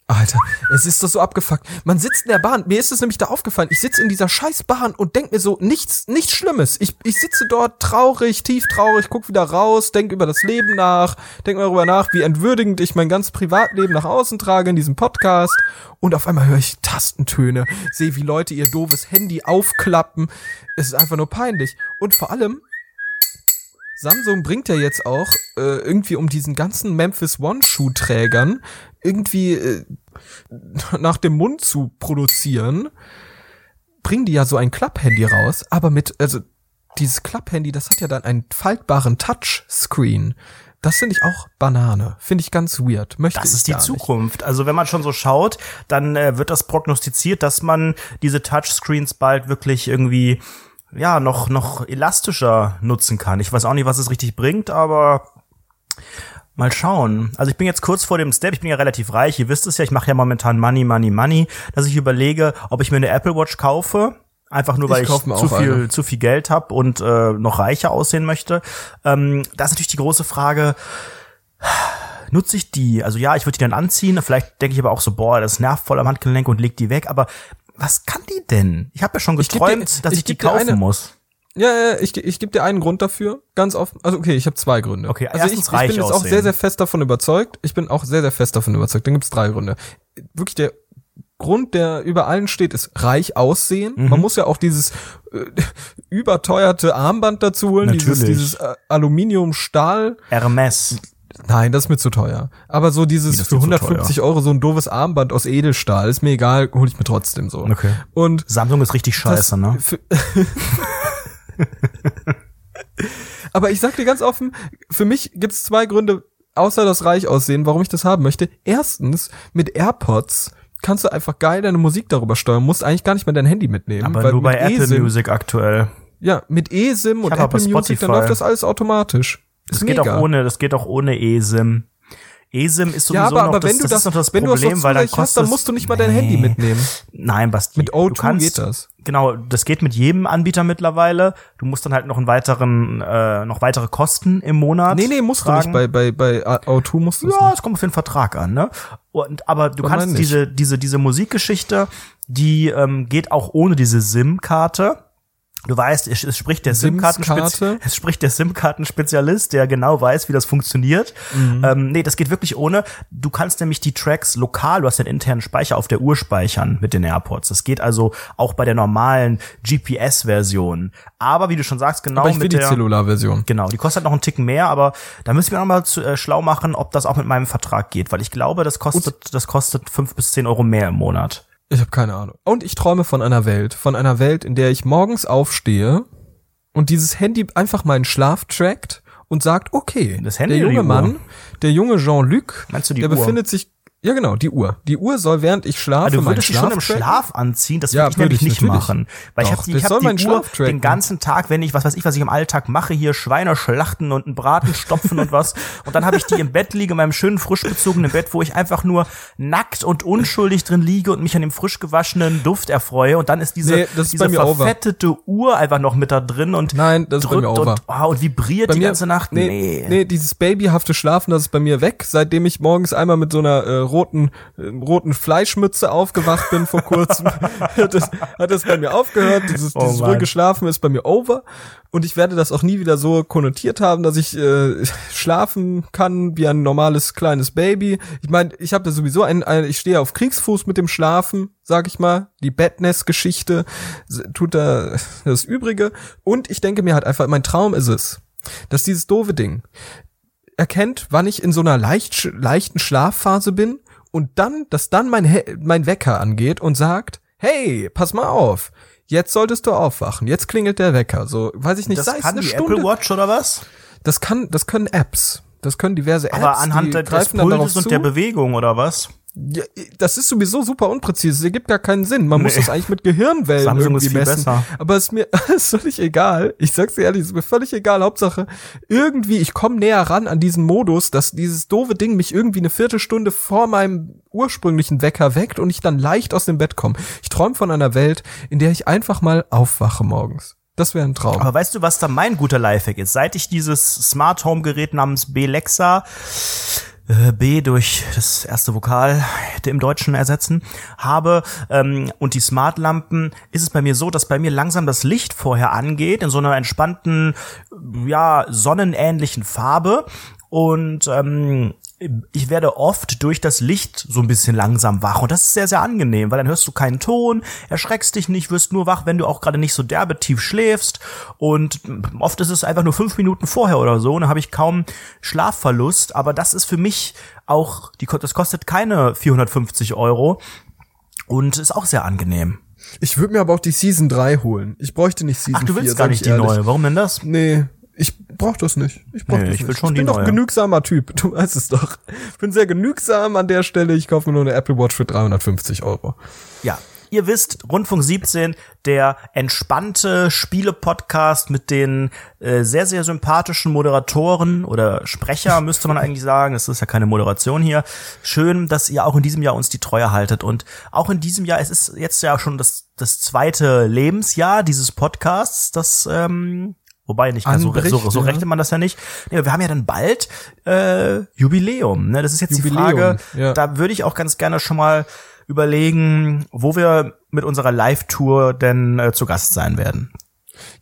Alter, es ist doch so abgefuckt. Man sitzt in der Bahn. Mir ist es nämlich da aufgefallen. Ich sitze in dieser scheiß Bahn und denk mir so nichts, nichts Schlimmes. Ich, ich sitze dort traurig, tief traurig, guck wieder raus, denk über das Leben nach, denk darüber nach, wie entwürdigend ich mein ganzes Privatleben nach außen trage in diesem Podcast. Und auf einmal höre ich Tastentöne, sehe, wie Leute ihr doofes Handy aufklappen. Es ist einfach nur peinlich. Und vor allem, Samsung bringt ja jetzt auch äh, irgendwie um diesen ganzen Memphis One Schuhträgern irgendwie äh, nach dem Mund zu produzieren, bringen die ja so ein Klapp-Handy raus, aber mit, also dieses Klapp-Handy, das hat ja dann einen faltbaren Touchscreen. Das finde ich auch Banane. Finde ich ganz weird. Möchte das ist die Zukunft. Also wenn man schon so schaut, dann äh, wird das prognostiziert, dass man diese Touchscreens bald wirklich irgendwie ja noch noch elastischer nutzen kann. Ich weiß auch nicht, was es richtig bringt, aber Mal schauen. Also ich bin jetzt kurz vor dem Step, ich bin ja relativ reich, ihr wisst es ja, ich mache ja momentan Money, Money, Money, dass ich überlege, ob ich mir eine Apple Watch kaufe, einfach nur weil Ich ich, zu viel eine. zu viel Geld habe und äh, noch reicher aussehen möchte. Ähm, da ist natürlich die große Frage, nutze ich die? Also ja, ich würde die dann anziehen, vielleicht denke ich aber auch so, boah, das nervt voll am Handgelenk und leg die weg, aber was kann die denn? Ich habe ja schon geb dir- geträumt, dass ich ich, die kaufen eine- muss. Ja, ja, ich, ich gebe dir einen Grund dafür, ganz offen. Also okay, ich habe zwei Gründe. Okay, also ich, ich bin jetzt auch aussehen. sehr, sehr fest davon überzeugt. Ich bin auch sehr, sehr fest davon überzeugt. Dann gibt's drei Gründe. Wirklich der Grund, der über allen steht, ist reich aussehen. Mhm. Man muss ja auch dieses äh, überteuerte Armband dazu holen, dieses, Natürlich. dieses äh, Aluminium-Stahl. Hermes. Nein, das ist mir zu teuer. Aber so dieses für dir zu 150 Euro so ein doofes Armband aus Edelstahl, ist mir egal, hole ich mir trotzdem so. Okay. Und Samsung ist richtig scheiße, ne? Aber ich sag dir ganz offen, für mich gibt's zwei Gründe, außer das Reich aussehen, warum ich das haben möchte. Erstens, mit AirPods kannst du einfach geil deine Musik darüber steuern, musst eigentlich gar nicht mehr dein Handy mitnehmen. Aber weil nur bei Apple eSIM, Music aktuell. Ja, mit eSIM und Apple Music, dann läuft das alles automatisch. Das Ist geht mega. auch ohne, das geht auch ohne eSIM. eSIM ist sowieso ja, aber, noch aber das, wenn du das, das, ist noch das wenn du das weil dann hast, dann musst du nicht mal dein Handy Nee. mitnehmen. Nein, Basti. Mit O2 du kannst, geht das. Genau, das geht mit jedem Anbieter mittlerweile. Du musst dann halt noch einen weiteren, äh, noch weitere Kosten im Monat. Nee, nee, musst tragen. du nicht. Bei, bei, bei O2 musst du es Ja, nicht. es kommt auf den Vertrag an, ne? Und aber du Bei kannst diese diese diese Musikgeschichte, die ähm, geht auch ohne diese SIM-Karte. Du weißt, es, spricht der? SIM-Karten, es spricht der SIM-Karten-Spezialist, der genau weiß, wie das funktioniert. Mhm. Ähm, nee, das geht wirklich ohne. Du kannst nämlich die Tracks lokal, du hast den internen Speicher auf der Uhr speichern mit den AirPods. Das geht also auch bei der normalen GPS-Version. Aber wie du schon sagst, genau Aber ich will mit die der Cellular-Version. Genau, die kostet noch einen Ticken mehr, aber da müssen wir noch mal zu, äh, schlau machen, ob das auch mit meinem Vertrag geht, weil ich glaube, das kostet, das kostet fünf bis zehn Euro mehr im Monat. Ich habe keine Ahnung. Und ich träume von einer Welt, von einer Welt, in der ich morgens aufstehe und dieses Handy einfach meinen Schlaf trackt und sagt, okay, Das Handy der junge? Mann, der junge Jean-Luc, der Uhr? befindet sich, ja genau, die Uhr. Die Uhr soll während ich schlafe, Aber du würdest dich schon im. Schlaf anziehen, das Ja, würde ich nämlich ich nicht natürlich. machen. Weil ich Doch, habe ich soll hab die Uhr den ganzen Tag, wenn ich, was weiß ich, was ich im Alltag mache, hier Schweine schlachten und einen Braten stopfen und was. Und dann habe ich die im Bett liegen, in meinem schönen frisch bezogenen Bett, wo ich einfach nur nackt und unschuldig drin liege und mich an dem frisch gewaschenen Duft erfreue. Und dann ist diese, Nee, ist diese mir over. verfettete Uhr einfach noch mit da drin und Nein, das drückt und, oh, und vibriert Bei die mir, ganze Nacht. Nee, Nee. nee, dieses babyhafte Schlafen, das ist bei mir weg, seitdem ich morgens einmal mit so einer äh, roten äh, roten Fleischmütze aufgewacht bin vor kurzem. hat, das, hat das bei mir aufgehört. Dieses, Oh dieses ruhige Schlafen ist bei mir over. Und ich werde das auch nie wieder so konnotiert haben, dass ich äh, schlafen kann wie ein normales kleines Baby. Ich meine, ich habe da sowieso ein, ein ich stehe auf Kriegsfuß mit dem Schlafen, sag ich mal. Die Bettness-Geschichte s- tut da das Übrige. Und ich denke mir halt einfach, mein Traum ist es, dass dieses doofe Ding erkennt, wann ich in so einer leicht, leichten Schlafphase bin und dann, dass dann mein, He mein Wecker angeht und sagt, hey, pass mal auf, jetzt solltest du aufwachen, jetzt klingelt der Wecker, so, weiß ich nicht, das sei es kann eine die Stunde. Apple Watch oder was? Das kann, das können Apps. Das können diverse Apps. Aber anhand die der- des Pulses und zu. der Bewegung oder was? Ja, das ist sowieso super unpräzise. Das ergibt gar keinen Sinn. Man muss Nee. das eigentlich mit Gehirnwellen Samsung irgendwie messen. besser. Aber es ist mir ist völlig egal. Ich sag's dir ehrlich, es ist mir völlig egal. Hauptsache, irgendwie, ich komme näher ran an diesen Modus, dass dieses doofe Ding mich irgendwie eine Viertelstunde vor meinem ursprünglichen Wecker weckt und ich dann leicht aus dem Bett komme. Ich träume von einer Welt, in der ich einfach mal aufwache morgens. Das wäre ein Traum. Aber weißt du, was da mein guter Lifehack ist? Seit ich dieses Smart Home Gerät namens Belexa B durch das erste Vokal im Deutschen ersetzen habe. Ähm, und die Smartlampen ist es bei mir so, dass bei mir langsam das Licht vorher angeht in so einer entspannten, ja sonnenähnlichen Farbe. Und ähm, ich werde oft durch das Licht so ein bisschen langsam wach und das ist sehr, sehr angenehm, weil dann hörst du keinen Ton, erschreckst dich nicht, wirst nur wach, wenn du auch gerade nicht so derbe tief schläfst und oft ist es einfach nur fünf Minuten vorher oder so und dann habe ich kaum Schlafverlust, aber das ist für mich auch, die, das kostet keine 450 Euro und ist auch sehr angenehm. Ich würde mir aber auch die Season 3 holen. Ich bräuchte nicht Season 4. Ach, du willst 4, gar nicht ich die ehrlich. neue. Warum denn das? Nee, brauch das nicht. Ich brauch Nee, das ich will nicht. ich bin doch genügsamer Typ. Du weißt es doch. Ich bin sehr genügsam an der Stelle. Ich kaufe mir nur eine Apple Watch für 350 Euro. Ja. Ihr wisst, Rundfunk 17, der entspannte Spiele-Podcast mit den äh, sehr, sehr sympathischen Moderatoren oder Sprecher, müsste man eigentlich sagen. Es ist ja keine Moderation hier. Schön, dass ihr auch in diesem Jahr uns die Treue haltet. Und auch in diesem Jahr, es ist jetzt ja schon das, das zweite Lebensjahr dieses Podcasts, das ähm, Wobei nicht so, so, so ja. rechnet man das ja nicht. Nee, wir haben ja dann bald äh, Jubiläum. Ne? Das ist jetzt die Jubiläum, Frage. ja. Da würde ich auch ganz gerne schon mal überlegen, wo wir mit unserer Live-Tour denn äh, zu Gast sein werden.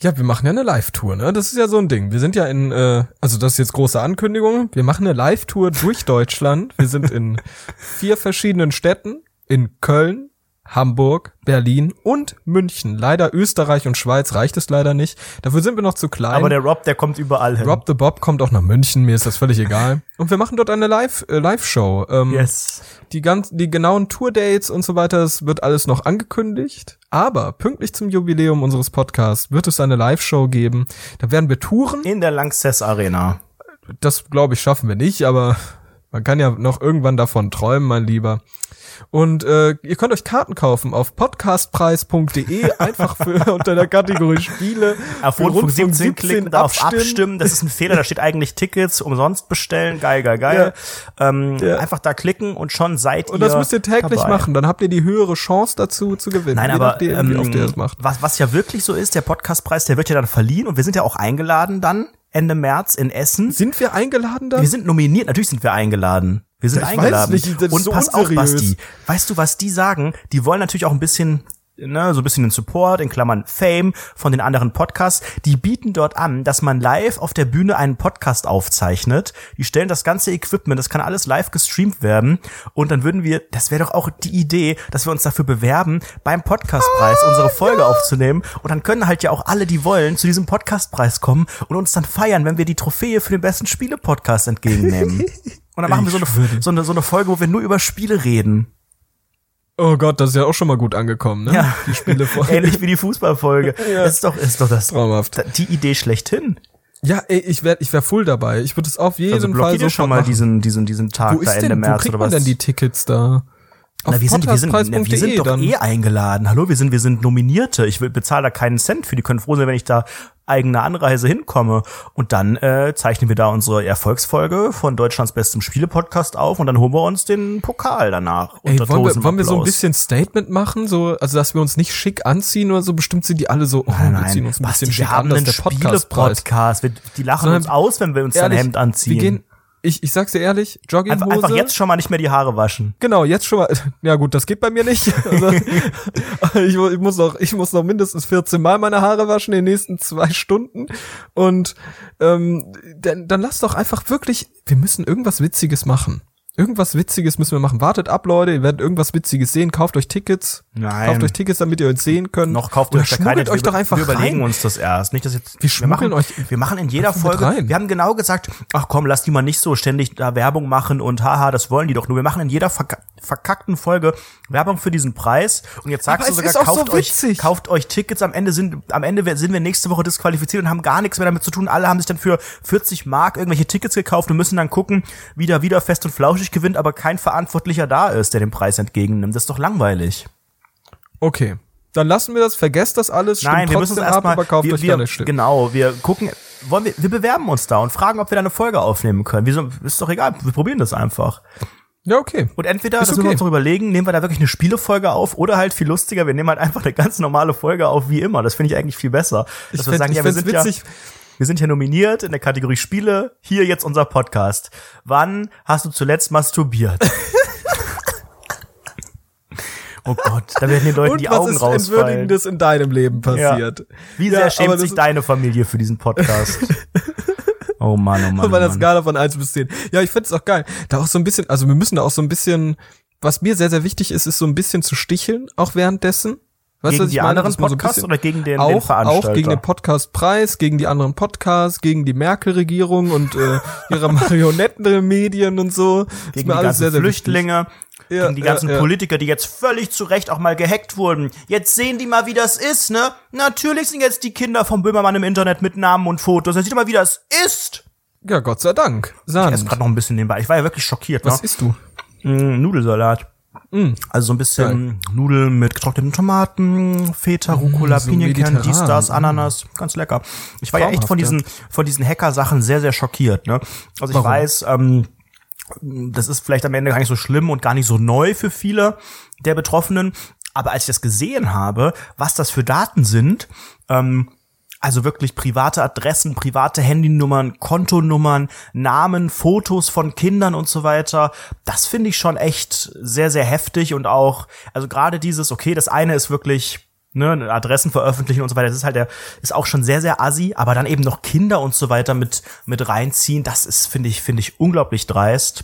Ja, wir machen ja eine Live-Tour, ne? Das ist ja so ein Ding. Wir sind ja in, äh, also das ist jetzt große Ankündigung. Wir machen eine Live-Tour durch Deutschland. Wir sind in vier verschiedenen Städten. In Köln, Hamburg, Berlin und München. Leider Österreich und Schweiz reicht es leider nicht. Dafür sind wir noch zu klein. Aber der Rob, der kommt überall hin. Rob the Bob kommt auch nach München, mir ist das völlig egal. Und wir machen dort eine Live äh, Live Show. Ähm, Yes. Die ganz die genauen Tourdates und so weiter, das wird alles noch angekündigt, aber pünktlich zum Jubiläum unseres Podcasts wird es eine Live Show geben. Da werden wir touren. In der Lanxess Arena. Das glaube ich schaffen wir nicht, aber man kann ja noch irgendwann davon träumen, mein Lieber. Und äh, ihr könnt euch Karten kaufen auf podcastpreis.de, einfach für unter der Kategorie Spiele. Auf Rundfunk 17 klicken, da auf abstimmen. Das ist ein Fehler, da steht eigentlich Tickets umsonst bestellen. Geil, geil, geil. Ähm, Ja. Einfach da klicken und schon seid Und ihr das müsst ihr täglich dabei. machen, dann habt ihr die höhere Chance dazu zu gewinnen. Nein, aber nachdem, ähm, oft ihr das macht. was, was ja wirklich so ist, der Podcastpreis, der wird ja dann verliehen und wir sind ja auch eingeladen dann Ende März in Essen. Sind wir eingeladen dann? Wir sind nominiert, natürlich sind wir eingeladen. Wir sind Ja, eingeladen. nicht, und so pass auf, unseriös. Basti. Weißt du, was die sagen? Die wollen natürlich auch ein bisschen, ne, so ein bisschen den Support, in Klammern Fame von den anderen Podcasts. Die bieten dort an, dass man live auf der Bühne einen Podcast aufzeichnet. Die stellen das ganze Equipment, das kann alles live gestreamt werden. Und dann würden wir, das wäre doch auch die Idee, dass wir uns dafür bewerben, beim Podcastpreis Ah, unsere Folge aufzunehmen. Und dann können halt ja auch alle, die wollen, zu diesem Podcastpreis kommen und uns dann feiern, wenn wir die Trophäe für den besten Spiele-Podcast entgegennehmen. Und dann machen wir so eine, so, eine, so eine Folge, wo wir nur über Spiele reden. Oh Gott, das ist ja auch schon mal gut angekommen, ne? Ja. Die Spiele vor. Ähnlich wie die Fußballfolge. Ja. Ist doch, ist doch das, Traumhaft. die Idee schlechthin. Ja, ey, ich wär, ich wär full dabei. Ich würde es auf jeden Also Fall so schon mal diesen, diesen, diesen Tag Wo da ist Ende denn, wo März kriegt oder man was? denn die Tickets da? Na, wir sind, wir sind, na, wir sind doch dann. eh eingeladen. Hallo, wir sind, wir sind Nominierte. Ich will- bezahle da keinen Cent für. Die können froh sein, wenn ich da eigene Anreise hinkomme. Und dann äh, zeichnen wir da unsere Erfolgsfolge von Deutschlands bestem Spiele-Podcast auf und dann holen wir uns den Pokal danach. Ey, unter wollen wir, wollen wir so ein bisschen Statement machen, so, also dass wir uns nicht schick anziehen oder so, bestimmt sind die alle so, oh, Nein, wir nein, ziehen uns ein Basti, bisschen schick wir haben an, das einen ist der Podcastpreis. Spiele-Podcast. Wir- Die lachen Sondern uns aus, wenn wir uns Ehrlich, ein Hemd anziehen. Wir gehen, ich, ich sag's dir ehrlich, Jogginghose. einfach, einfach jetzt schon mal nicht mehr die Haare waschen. Genau, jetzt schon mal. Ja gut, das geht bei mir nicht. Also, ich, ich muss noch, ich muss noch mindestens 14 Mal meine Haare waschen in den nächsten zwei Stunden. Und ähm, dann, dann lass doch einfach wirklich. Wir müssen irgendwas Witziges machen. Irgendwas Witziges müssen wir machen. Wartet ab, Leute. Ihr werdet irgendwas Witziges sehen. Kauft euch Tickets. Nein. Kauft euch Tickets, damit ihr uns sehen könnt. Noch kauft Oder euch da keine. euch wir, doch einfach wir überlegen rein. uns das erst. Nicht, dass jetzt, Wir schmuggeln machen, euch Wir machen in jeder Folge. rein. Wir haben genau gesagt, ach komm, lass die mal nicht so ständig da Werbung machen und haha, das wollen die doch nur. Wir machen in jeder verka verkackten Folge Werbung für diesen Preis. Und jetzt sagst Aber du es sogar, auch so kauft euch, kauft euch Tickets. Am Ende sind, am Ende sind wir nächste Woche disqualifiziert und haben gar nichts mehr damit zu tun. Alle haben sich dann für 40 Mark irgendwelche Tickets gekauft und müssen dann gucken, wie da wieder fest und flauschig gewinnt, aber kein Verantwortlicher da ist, der den Preis entgegennimmt. Das ist doch langweilig. Okay. Dann lassen wir das, vergesst das alles, Nein, wir müssen ab, erstmal, kauft wir, wir, genau, wir gucken, wollen wir, wir bewerben uns da und fragen, ob wir da eine Folge aufnehmen können. Wieso, ist doch egal, wir probieren das einfach. Ja, okay. Und entweder, Ist das müssen wir okay. uns noch überlegen, nehmen wir da wirklich eine Spielefolge auf oder halt viel lustiger, wir nehmen halt einfach eine ganz normale Folge auf wie immer. Das finde ich eigentlich viel besser. Ich Dass wir fänd- sagen, ich ja, wir sind ja, witzig, Wir sind hier nominiert in der Kategorie Spiele. Hier jetzt unser Podcast. Wann hast du zuletzt masturbiert? oh Gott, da werden den Leuten Und die was Augen ist rausfallen. Entwürdigendes in deinem Leben passiert? Wie sehr Ja, schämt sich ist- deine Familie für diesen Podcast? oh Mann, oh Mann. Oh Bei der Mann. Skala von 1 bis 10. Ja, ich find's auch geil. Da auch so ein bisschen, also wir müssen da auch so ein bisschen, was mir sehr, sehr wichtig ist, ist so ein bisschen zu sticheln, auch währenddessen. Weißt Gegen was ich die anderen so Podcasts bisschen- oder gegen den, den auch, Veranstalter? auch gegen den Podcastpreis, gegen die anderen Podcasts, gegen die Merkel-Regierung und äh, ihre Marionettenmedien und so. Ist gegen mir die alles ganzen sehr, sehr Flüchtlinge, Ja, gegen die ja, ganzen ja. Politiker, die jetzt völlig zu Recht auch mal gehackt wurden. Jetzt sehen die mal, wie das ist, ne? Natürlich sind jetzt die Kinder vom Böhmermann im Internet mit Namen und Fotos. Jetzt sieht mal, wie das ist. Ja, Gott sei Dank. Ich Sand. esse gerade noch ein bisschen nebenbei. Ich war ja wirklich schockiert, Was ne? isst du? Mm, Nudelsalat. Also so ein bisschen Nudeln mit getrockneten Tomaten, Feta, Rucola, so Pinienkern, dies, das, Ananas, ganz lecker. Ich war ja echt von Traumhaft, diesen, von diesen Hacker-Sachen sehr, sehr schockiert. Ne? Also ich Warum? weiß, ähm, das ist vielleicht am Ende gar nicht so schlimm und gar nicht so neu für viele der Betroffenen. Aber als ich das gesehen habe, was das für Daten sind, ähm, also wirklich private Adressen, private Handynummern, Kontonummern, Namen, Fotos von Kindern und so weiter. Das finde ich schon echt sehr, sehr heftig und auch, also gerade dieses, okay, das eine ist wirklich, ne, Adressen veröffentlichen und so weiter, das ist halt der, ist auch schon sehr, sehr assi, aber dann eben noch Kinder und so weiter mit, mit reinziehen, das ist, finde ich, finde ich unglaublich dreist.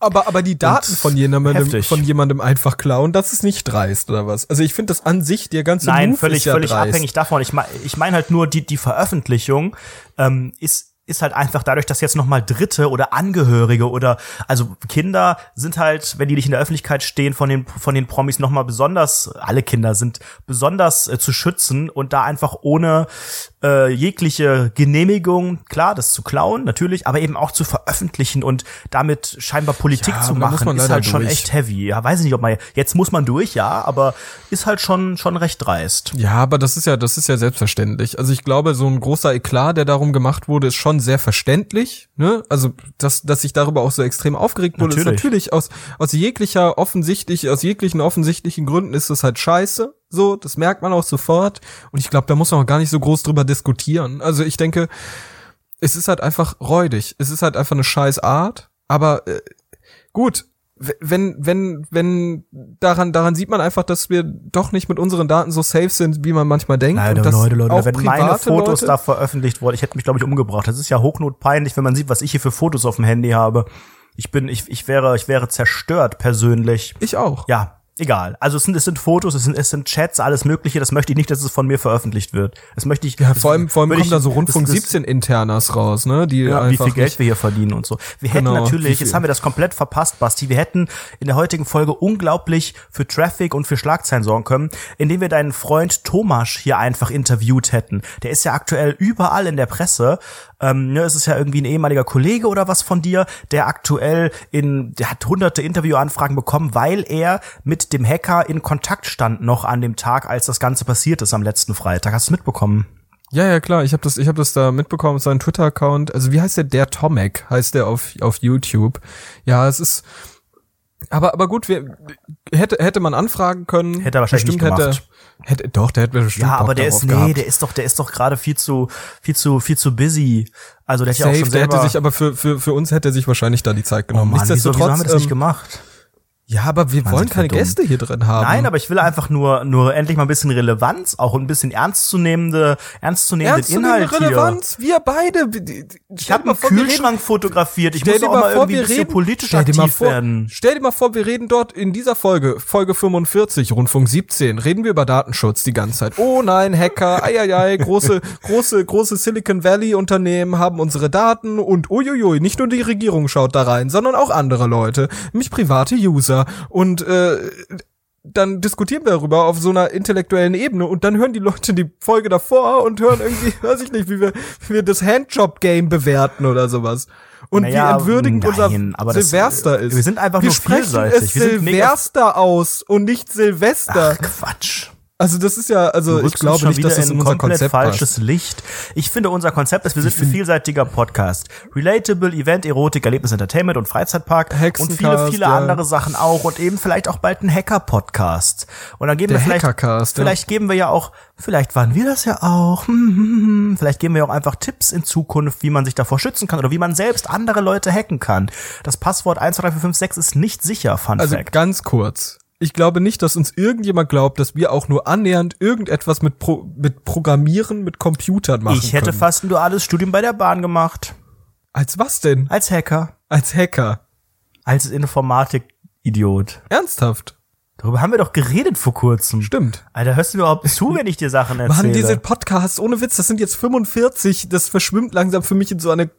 Aber, aber die Daten von jemandem, von jemandem einfach klauen, das ist nicht dreist, oder was? Also ich finde das an sich, der ganze Nein, Move völlig, ist ja völlig dreist. abhängig davon. Ich meine ich mein halt nur, die, die Veröffentlichung ähm, ist ist halt einfach dadurch, dass jetzt noch mal Dritte oder Angehörige oder also Kinder sind halt, wenn die nicht in der Öffentlichkeit stehen, von den von den Promis noch mal besonders. Alle Kinder sind besonders äh, zu schützen und da einfach ohne äh, jegliche Genehmigung, klar, das zu klauen natürlich, aber eben auch zu veröffentlichen und damit scheinbar Politik Ja, zu machen, ist halt schon durch. echt heavy. Ja, weiß ich nicht, ob man jetzt muss man durch, ja, aber ist halt schon schon recht dreist. Ja, aber das ist ja, das ist ja selbstverständlich. Also ich glaube, so ein großer Eklat, der darum gemacht wurde, ist schon sehr verständlich. Ne? Also, dass, dass sich darüber auch so extrem aufgeregt wurde, Natürlich. ist natürlich aus, aus jeglicher offensichtlich, aus jeglichen offensichtlichen Gründen ist es halt scheiße. So, das merkt man auch sofort. Und ich glaube, da muss man auch gar nicht so groß drüber diskutieren. Also ich denke, es ist halt einfach räudig. Es ist halt einfach eine scheiß Art. Aber äh, gut, wenn, wenn, wenn, daran, daran sieht man einfach, dass wir doch nicht mit unseren Daten so safe sind, wie man manchmal denkt. Leute, und dass Leute, Leute, auch wenn meine Fotos Leute, da veröffentlicht wurden, ich hätte mich, glaube ich, umgebracht. Das ist ja hochnotpeinlich, wenn man sieht, was ich hier für Fotos auf dem Handy habe. Ich bin, ich, ich wäre, ich wäre zerstört persönlich. Ich auch. Ja, egal. Also es sind, es sind Fotos, es sind, es sind Chats, alles Mögliche. Das möchte ich nicht, dass es von mir veröffentlicht wird. Das möchte ich. Ja, vor allem, vor allem kommen ich- da so Rundfunk das- das- 17 Internas raus, ne? Die Ja, wie viel Geld wir hier verdienen und so. Wir hätten Genau, wie natürlich, jetzt haben wir das komplett verpasst, Basti. Wir hätten in der heutigen Folge unglaublich für Traffic und für Schlagzeilen sorgen können, indem wir deinen Freund Thomas hier einfach interviewt hätten. Der ist ja aktuell überall in der Presse. Ähm, ne, es ist ja irgendwie ein ehemaliger Kollege oder was von dir, der aktuell in, der hat hunderte Interviewanfragen bekommen, weil er mit dem Hacker in Kontakt stand noch an dem Tag, als das Ganze passiert ist am letzten Freitag. Hast du mitbekommen? Ja, ja, klar. Ich habe das, ich habe das da mitbekommen, seinen Twitter-Account. Also wie heißt der? Der Tomek heißt der auf auf YouTube. Ja, es ist. Aber aber gut, wir, hätte hätte man anfragen können. Hätte er wahrscheinlich nicht gemacht. Hätte, hätte doch, der hätte bestimmt Ja, Bock aber der darauf ist, nee, gehabt. der ist doch, der ist doch gerade viel zu, viel zu, viel zu busy. Also der hat ja auch schon der selber, hätte sich aber für, für, für uns hätte er sich wahrscheinlich da die Zeit oh genommen. Mann, wieso, wieso haben wir das nicht ähm, gemacht? Ja, aber wir wollen sind wir keine. Gäste hier drin haben. Nein, aber ich will einfach nur, nur endlich mal ein bisschen Relevanz, auch ein bisschen ernstzunehmende, ernstzunehmende Ernstzunehmende Inhalt hier. Relevanz, wir beide. Ich habe einen Kühlschrank fotografiert. Ich muss doch mal irgendwie ein bisschen politisch stell dir aktiv mal vor, werden. Stell dir mal vor, wir reden dort in dieser Folge, Folge 45, Rundfunk 17, reden wir über Datenschutz die ganze Zeit. Oh nein, Hacker, eieiei, große, große, große Silicon Valley Unternehmen haben unsere Daten und uiuiui, nicht nur die Regierung schaut da rein, sondern auch andere Leute, nämlich private User und äh, dann diskutieren wir darüber auf so einer intellektuellen Ebene und dann hören die Leute die Folge davor und hören irgendwie, weiß ich nicht, wie wir, wie wir das Handjob-Game bewerten oder sowas. Und Naja, wie entwürdigend nein, unser aber das- Silvester ist. wir sind einfach wir nur sprechen vielseitig. es Wir Silvester aus und nicht Silvester. Ach, Quatsch. Also das ist ja, also ich glaube nicht, dass das in unser komplett Konzept falsches passt. Licht. Ich finde, unser Konzept ist, wir sind ein vielseitiger Podcast. Relatable, Event, Erotik, Erlebnis, Entertainment und Freizeitpark und Hexencast, viele, viele ja. andere Sachen auch und eben vielleicht auch bald ein Hacker-Podcast. Und dann geben Der wir vielleicht, Hackercast, ja. vielleicht geben wir ja auch, vielleicht waren wir das ja auch, hm, hm, hm, hm. vielleicht geben wir auch einfach Tipps in Zukunft, wie man sich davor schützen kann oder wie man selbst andere Leute hacken kann. Das Passwort 123456 ist nicht sicher, Fun Also Fact. ganz kurz. Ich glaube nicht, dass uns irgendjemand glaubt, dass wir auch nur annähernd irgendetwas mit, Pro mit Programmieren, mit Computern machen Ich hätte können. fast ein duales Studium bei der Bahn gemacht. Als was denn? Als Hacker. Als Hacker. Als Informatik-Idiot. Ernsthaft? Darüber haben wir doch geredet vor kurzem. Stimmt. Alter, hörst du mir überhaupt zu, wenn ich dir Sachen erzähle? Mann, diese Podcasts, ohne Witz, das sind jetzt 45, das verschwimmt langsam für mich in so eine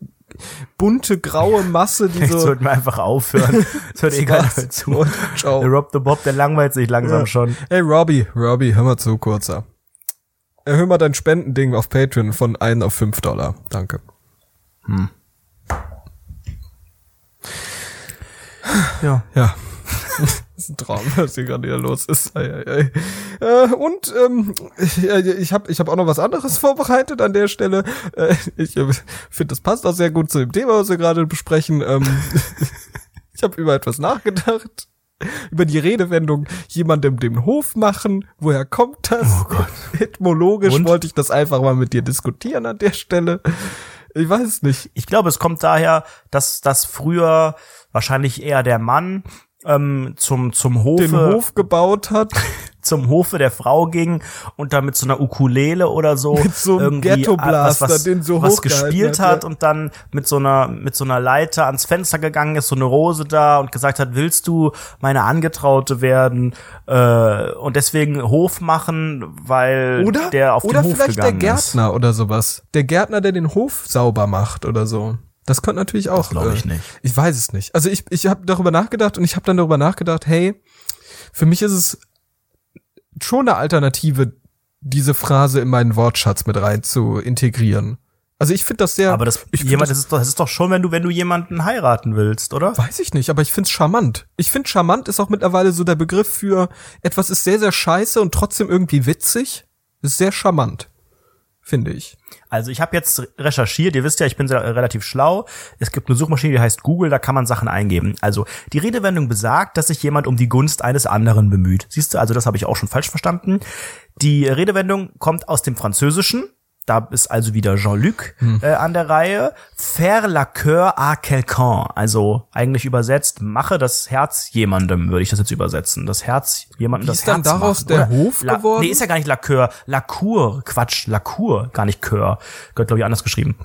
bunte, graue Masse, die Jetzt so... sollten wir einfach aufhören. Es hört eh keiner mehr zu. Und ciao. Der Rob the Bob, der langweilt sich langsam Ja. schon. Hey Robbie, Robbie, hör mal zu, kurzer. Erhöh mal dein Spendending auf Patreon von 1 auf 5 Dollar. Danke. Ja. Ja. das ist ein Traum, was hier gerade hier los ist. Ei, ei, ei. Äh, und ähm, ich, ich habe ich hab auch noch was anderes vorbereitet an der Stelle. Äh, ich äh, finde, das passt auch sehr gut zu dem Thema, was wir gerade besprechen. Ähm, ich habe über etwas nachgedacht. Über die Redewendung jemandem den Hof machen. Woher kommt das? Oh Gott. Etymologisch Und? wollte ich das einfach mal mit dir diskutieren an der Stelle. Ich weiß es nicht. Ich glaube, es kommt daher, dass das früher wahrscheinlich eher der Mann ähm, zum zum Hofe Den Hof gebaut hat. zum Hofe der Frau ging und da mit so einer Ukulele oder so Mit so einem irgendwie Ghetto-Blaster, was, was, den so was gespielt hat, ja. und dann mit so einer mit so einer Leiter ans Fenster gegangen ist, so eine Rose da und gesagt hat, willst du meine Angetraute werden äh, und deswegen Hof machen, weil Oder, der auf oder den Hof vielleicht der gegangen ist. Gärtner oder sowas. Der Gärtner, der den Hof sauber macht oder so. Das könnte natürlich auch. glaub ich äh, nicht. Ich weiß es nicht. Also ich, ich habe darüber nachgedacht und ich habe dann darüber nachgedacht, hey, für mich ist es schon eine Alternative, diese Phrase in meinen Wortschatz mit rein zu integrieren. Also ich finde das sehr. Aber das, jemand, das, das, ist doch, das ist doch schon, wenn du, wenn du jemanden heiraten willst, oder? Weiß ich nicht, aber ich find's charmant. Ich find charmant ist auch mittlerweile so der Begriff für etwas ist sehr, sehr scheiße und trotzdem irgendwie witzig. Ist sehr charmant. Finde ich. Also ich habe jetzt recherchiert, ihr wisst ja, ich bin sehr, relativ schlau. Es gibt eine Suchmaschine, die heißt Google, da kann man Sachen eingeben. Also die Redewendung besagt, dass sich jemand um die Gunst eines anderen bemüht. Siehst du, also das habe ich auch schon falsch verstanden. Die Redewendung kommt aus dem Französischen. Da ist also wieder Jean-Luc Hm. äh, an der Reihe. Faire la coeur à quelqu'un. Also eigentlich übersetzt, mache das Herz jemandem, würde ich das jetzt übersetzen. Das Herz jemandem Wie das ist dann Herz daraus machen, der oder? Hof La, geworden? Nee, ist ja gar nicht la coeur. La cour. Quatsch, la cour. Gar nicht coeur. Gehört, glaube ich, anders geschrieben.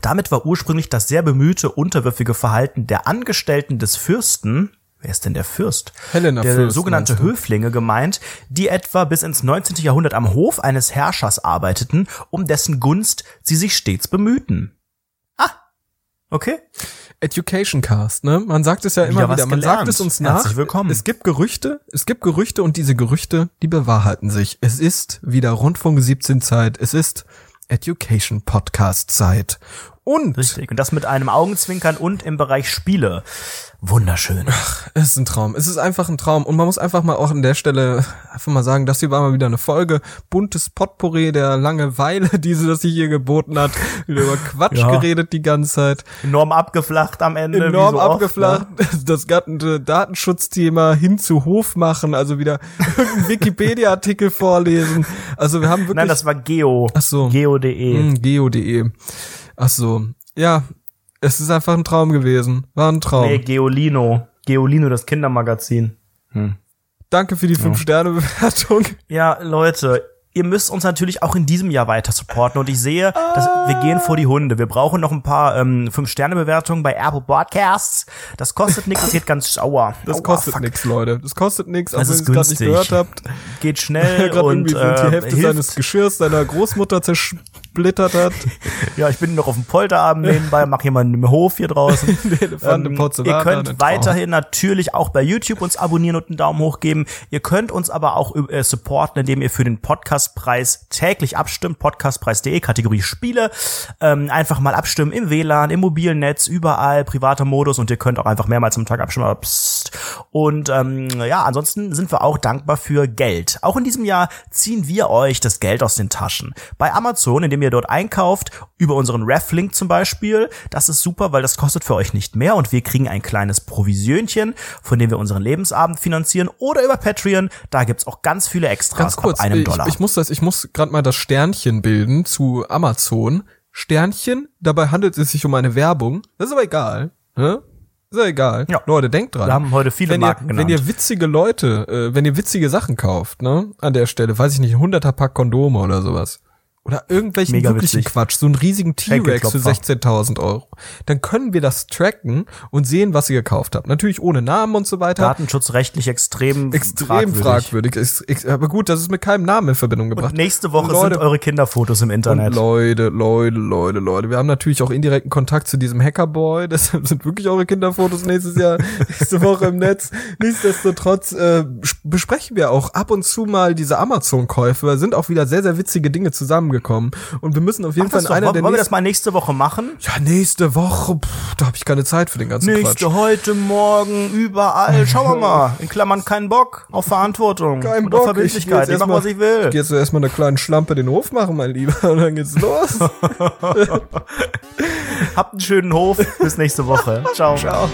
Damit war ursprünglich das sehr bemühte, unterwürfige Verhalten der Angestellten des Fürsten, wer ist denn der Fürst? Helena der Fürst, sogenannte? Höflinge gemeint, die etwa bis ins 19. Jahrhundert am Hof eines Herrschers arbeiteten, um dessen Gunst sie sich stets bemühten. Ah, okay. Education Cast, ne? Man sagt es ja immer Wieder wieder. Man gelernt. sagt es uns nach. Herzlich willkommen. Es gibt Gerüchte, es gibt Gerüchte und diese Gerüchte, die bewahrheiten sich. Es ist wieder Rundfunk 17 Zeit. Es ist Education Podcast Zeit. Und Richtig. Und das mit einem Augenzwinkern und im Bereich Spiele. Wunderschön. es ist ein Traum. Es ist einfach ein Traum. Und man muss einfach mal auch an der Stelle einfach mal sagen, das hier war mal wieder eine Folge. Buntes Potpourri der Langeweile, die sie das sich hier geboten hat. Wieder über Quatsch Ja. geredet die ganze Zeit. Enorm abgeflacht am Ende. enorm so oft, abgeflacht. ne? Das ganze Datenschutzthema hin zu Hof machen, also wieder irgendeinen Wikipedia-Artikel vorlesen. Also wir haben wirklich. Nein, das war Geo. Ach so. Geo.de. Hm, Geo.de. Ach so. Ja, es ist einfach ein Traum gewesen. War ein Traum. Nee, Geolino. Geolino, das Kindermagazin. Danke für die 5-Sterne-Bewertung. Ja, Leute, ihr müsst uns natürlich auch in diesem Jahr weiter supporten. Und ich sehe, dass wir gehen vor die Hunde. Wir brauchen noch ein paar ähm, 5-Sterne-Bewertungen bei Apple Podcasts. Das kostet nichts, das geht ganz sauer. Das Aua, kostet nichts, Leute. Das kostet nichts, auch Das wenn ihr ist es gerade nicht günstig. gehört habt. Geht schnell und irgendwie äh, die Hälfte hilft. seines Geschirrs seiner Großmutter zersplittert hat. Ja, ich bin noch auf dem Polterabend nebenbei, mach hier mal einen Hof hier draußen. Im Ähm, ihr könnt weiterhin natürlich auch bei YouTube uns abonnieren und einen Daumen hoch geben. Ihr könnt uns aber auch äh, supporten, indem ihr für den Podcastpreis täglich abstimmt. Podcastpreis.de, Kategorie Spiele. Ähm, einfach mal abstimmen im WLAN, im mobilen Netz, überall, privater Modus und ihr könnt auch einfach mehrmals am Tag abstimmen. Aber psst, Und ähm, ja, ansonsten sind wir auch dankbar für Geld. Auch in diesem Jahr ziehen wir euch das Geld aus den Taschen. Bei Amazon, indem ihr dort einkauft, über unseren Reflink zum Beispiel. Das ist super, weil das kostet für euch nicht mehr und wir kriegen ein kleines Provisionchen, von dem wir unseren Lebensabend finanzieren. Oder über Patreon, da gibt's auch ganz viele Extras Ganz kurz, ab einem ich, Dollar. ich muss das, ich muss gerade mal das Sternchen bilden zu Amazon. Sternchen, dabei handelt es sich um eine Werbung. Das ist aber egal. Ne? Ist ja egal. Ja. Leute, denkt dran. Wir haben heute viele wenn Marken ihr, genannt. Wenn ihr witzige Leute, äh, wenn ihr witzige Sachen kauft, ne, an der Stelle, weiß ich nicht, ein hunderter Pack Kondome oder sowas. Oder irgendwelchen Mega wirklichen witzig. Quatsch, so einen riesigen T-Rex für Schenkelklopfer. 16.000 Euro. Dann können wir das tracken und sehen, was ihr gekauft habt. Natürlich ohne Namen und so weiter. Datenschutzrechtlich extrem, Extrem fragwürdig. Ex- aber gut, das ist mit keinem Namen in Verbindung gebracht. Und nächste Woche Leute, sind eure Kinderfotos im und Internet. Leute, Leute, Leute, Leute. Wir haben natürlich auch indirekten Kontakt zu diesem Hackerboy. Deshalb sind wirklich eure Kinderfotos nächstes Jahr, nächste Woche im Netz. Nichtsdestotrotz äh, besprechen wir auch ab und zu mal diese Amazon-Käufe. Sind auch wieder sehr, sehr witzige Dinge zusammengekommen. Und wir müssen auf jeden das Fall doch. in einer Wollen der wollen wir das mal nächste Woche machen? ja, nächste Woche. Pff, da habe ich keine Zeit für den ganzen Quatsch. Nächste, heute, morgen, überall. Schauen wir mal. In Klammern keinen Bock auf Verantwortung. Kein und auf Bock. Verbindlichkeit. Ich, jetzt mach, was ich Ich will. geh jetzt erstmal einer kleinen Schlampe den Hof machen, mein Lieber. Und dann geht's los. Habt einen schönen Hof. Bis nächste Woche. Ciao. Ciao.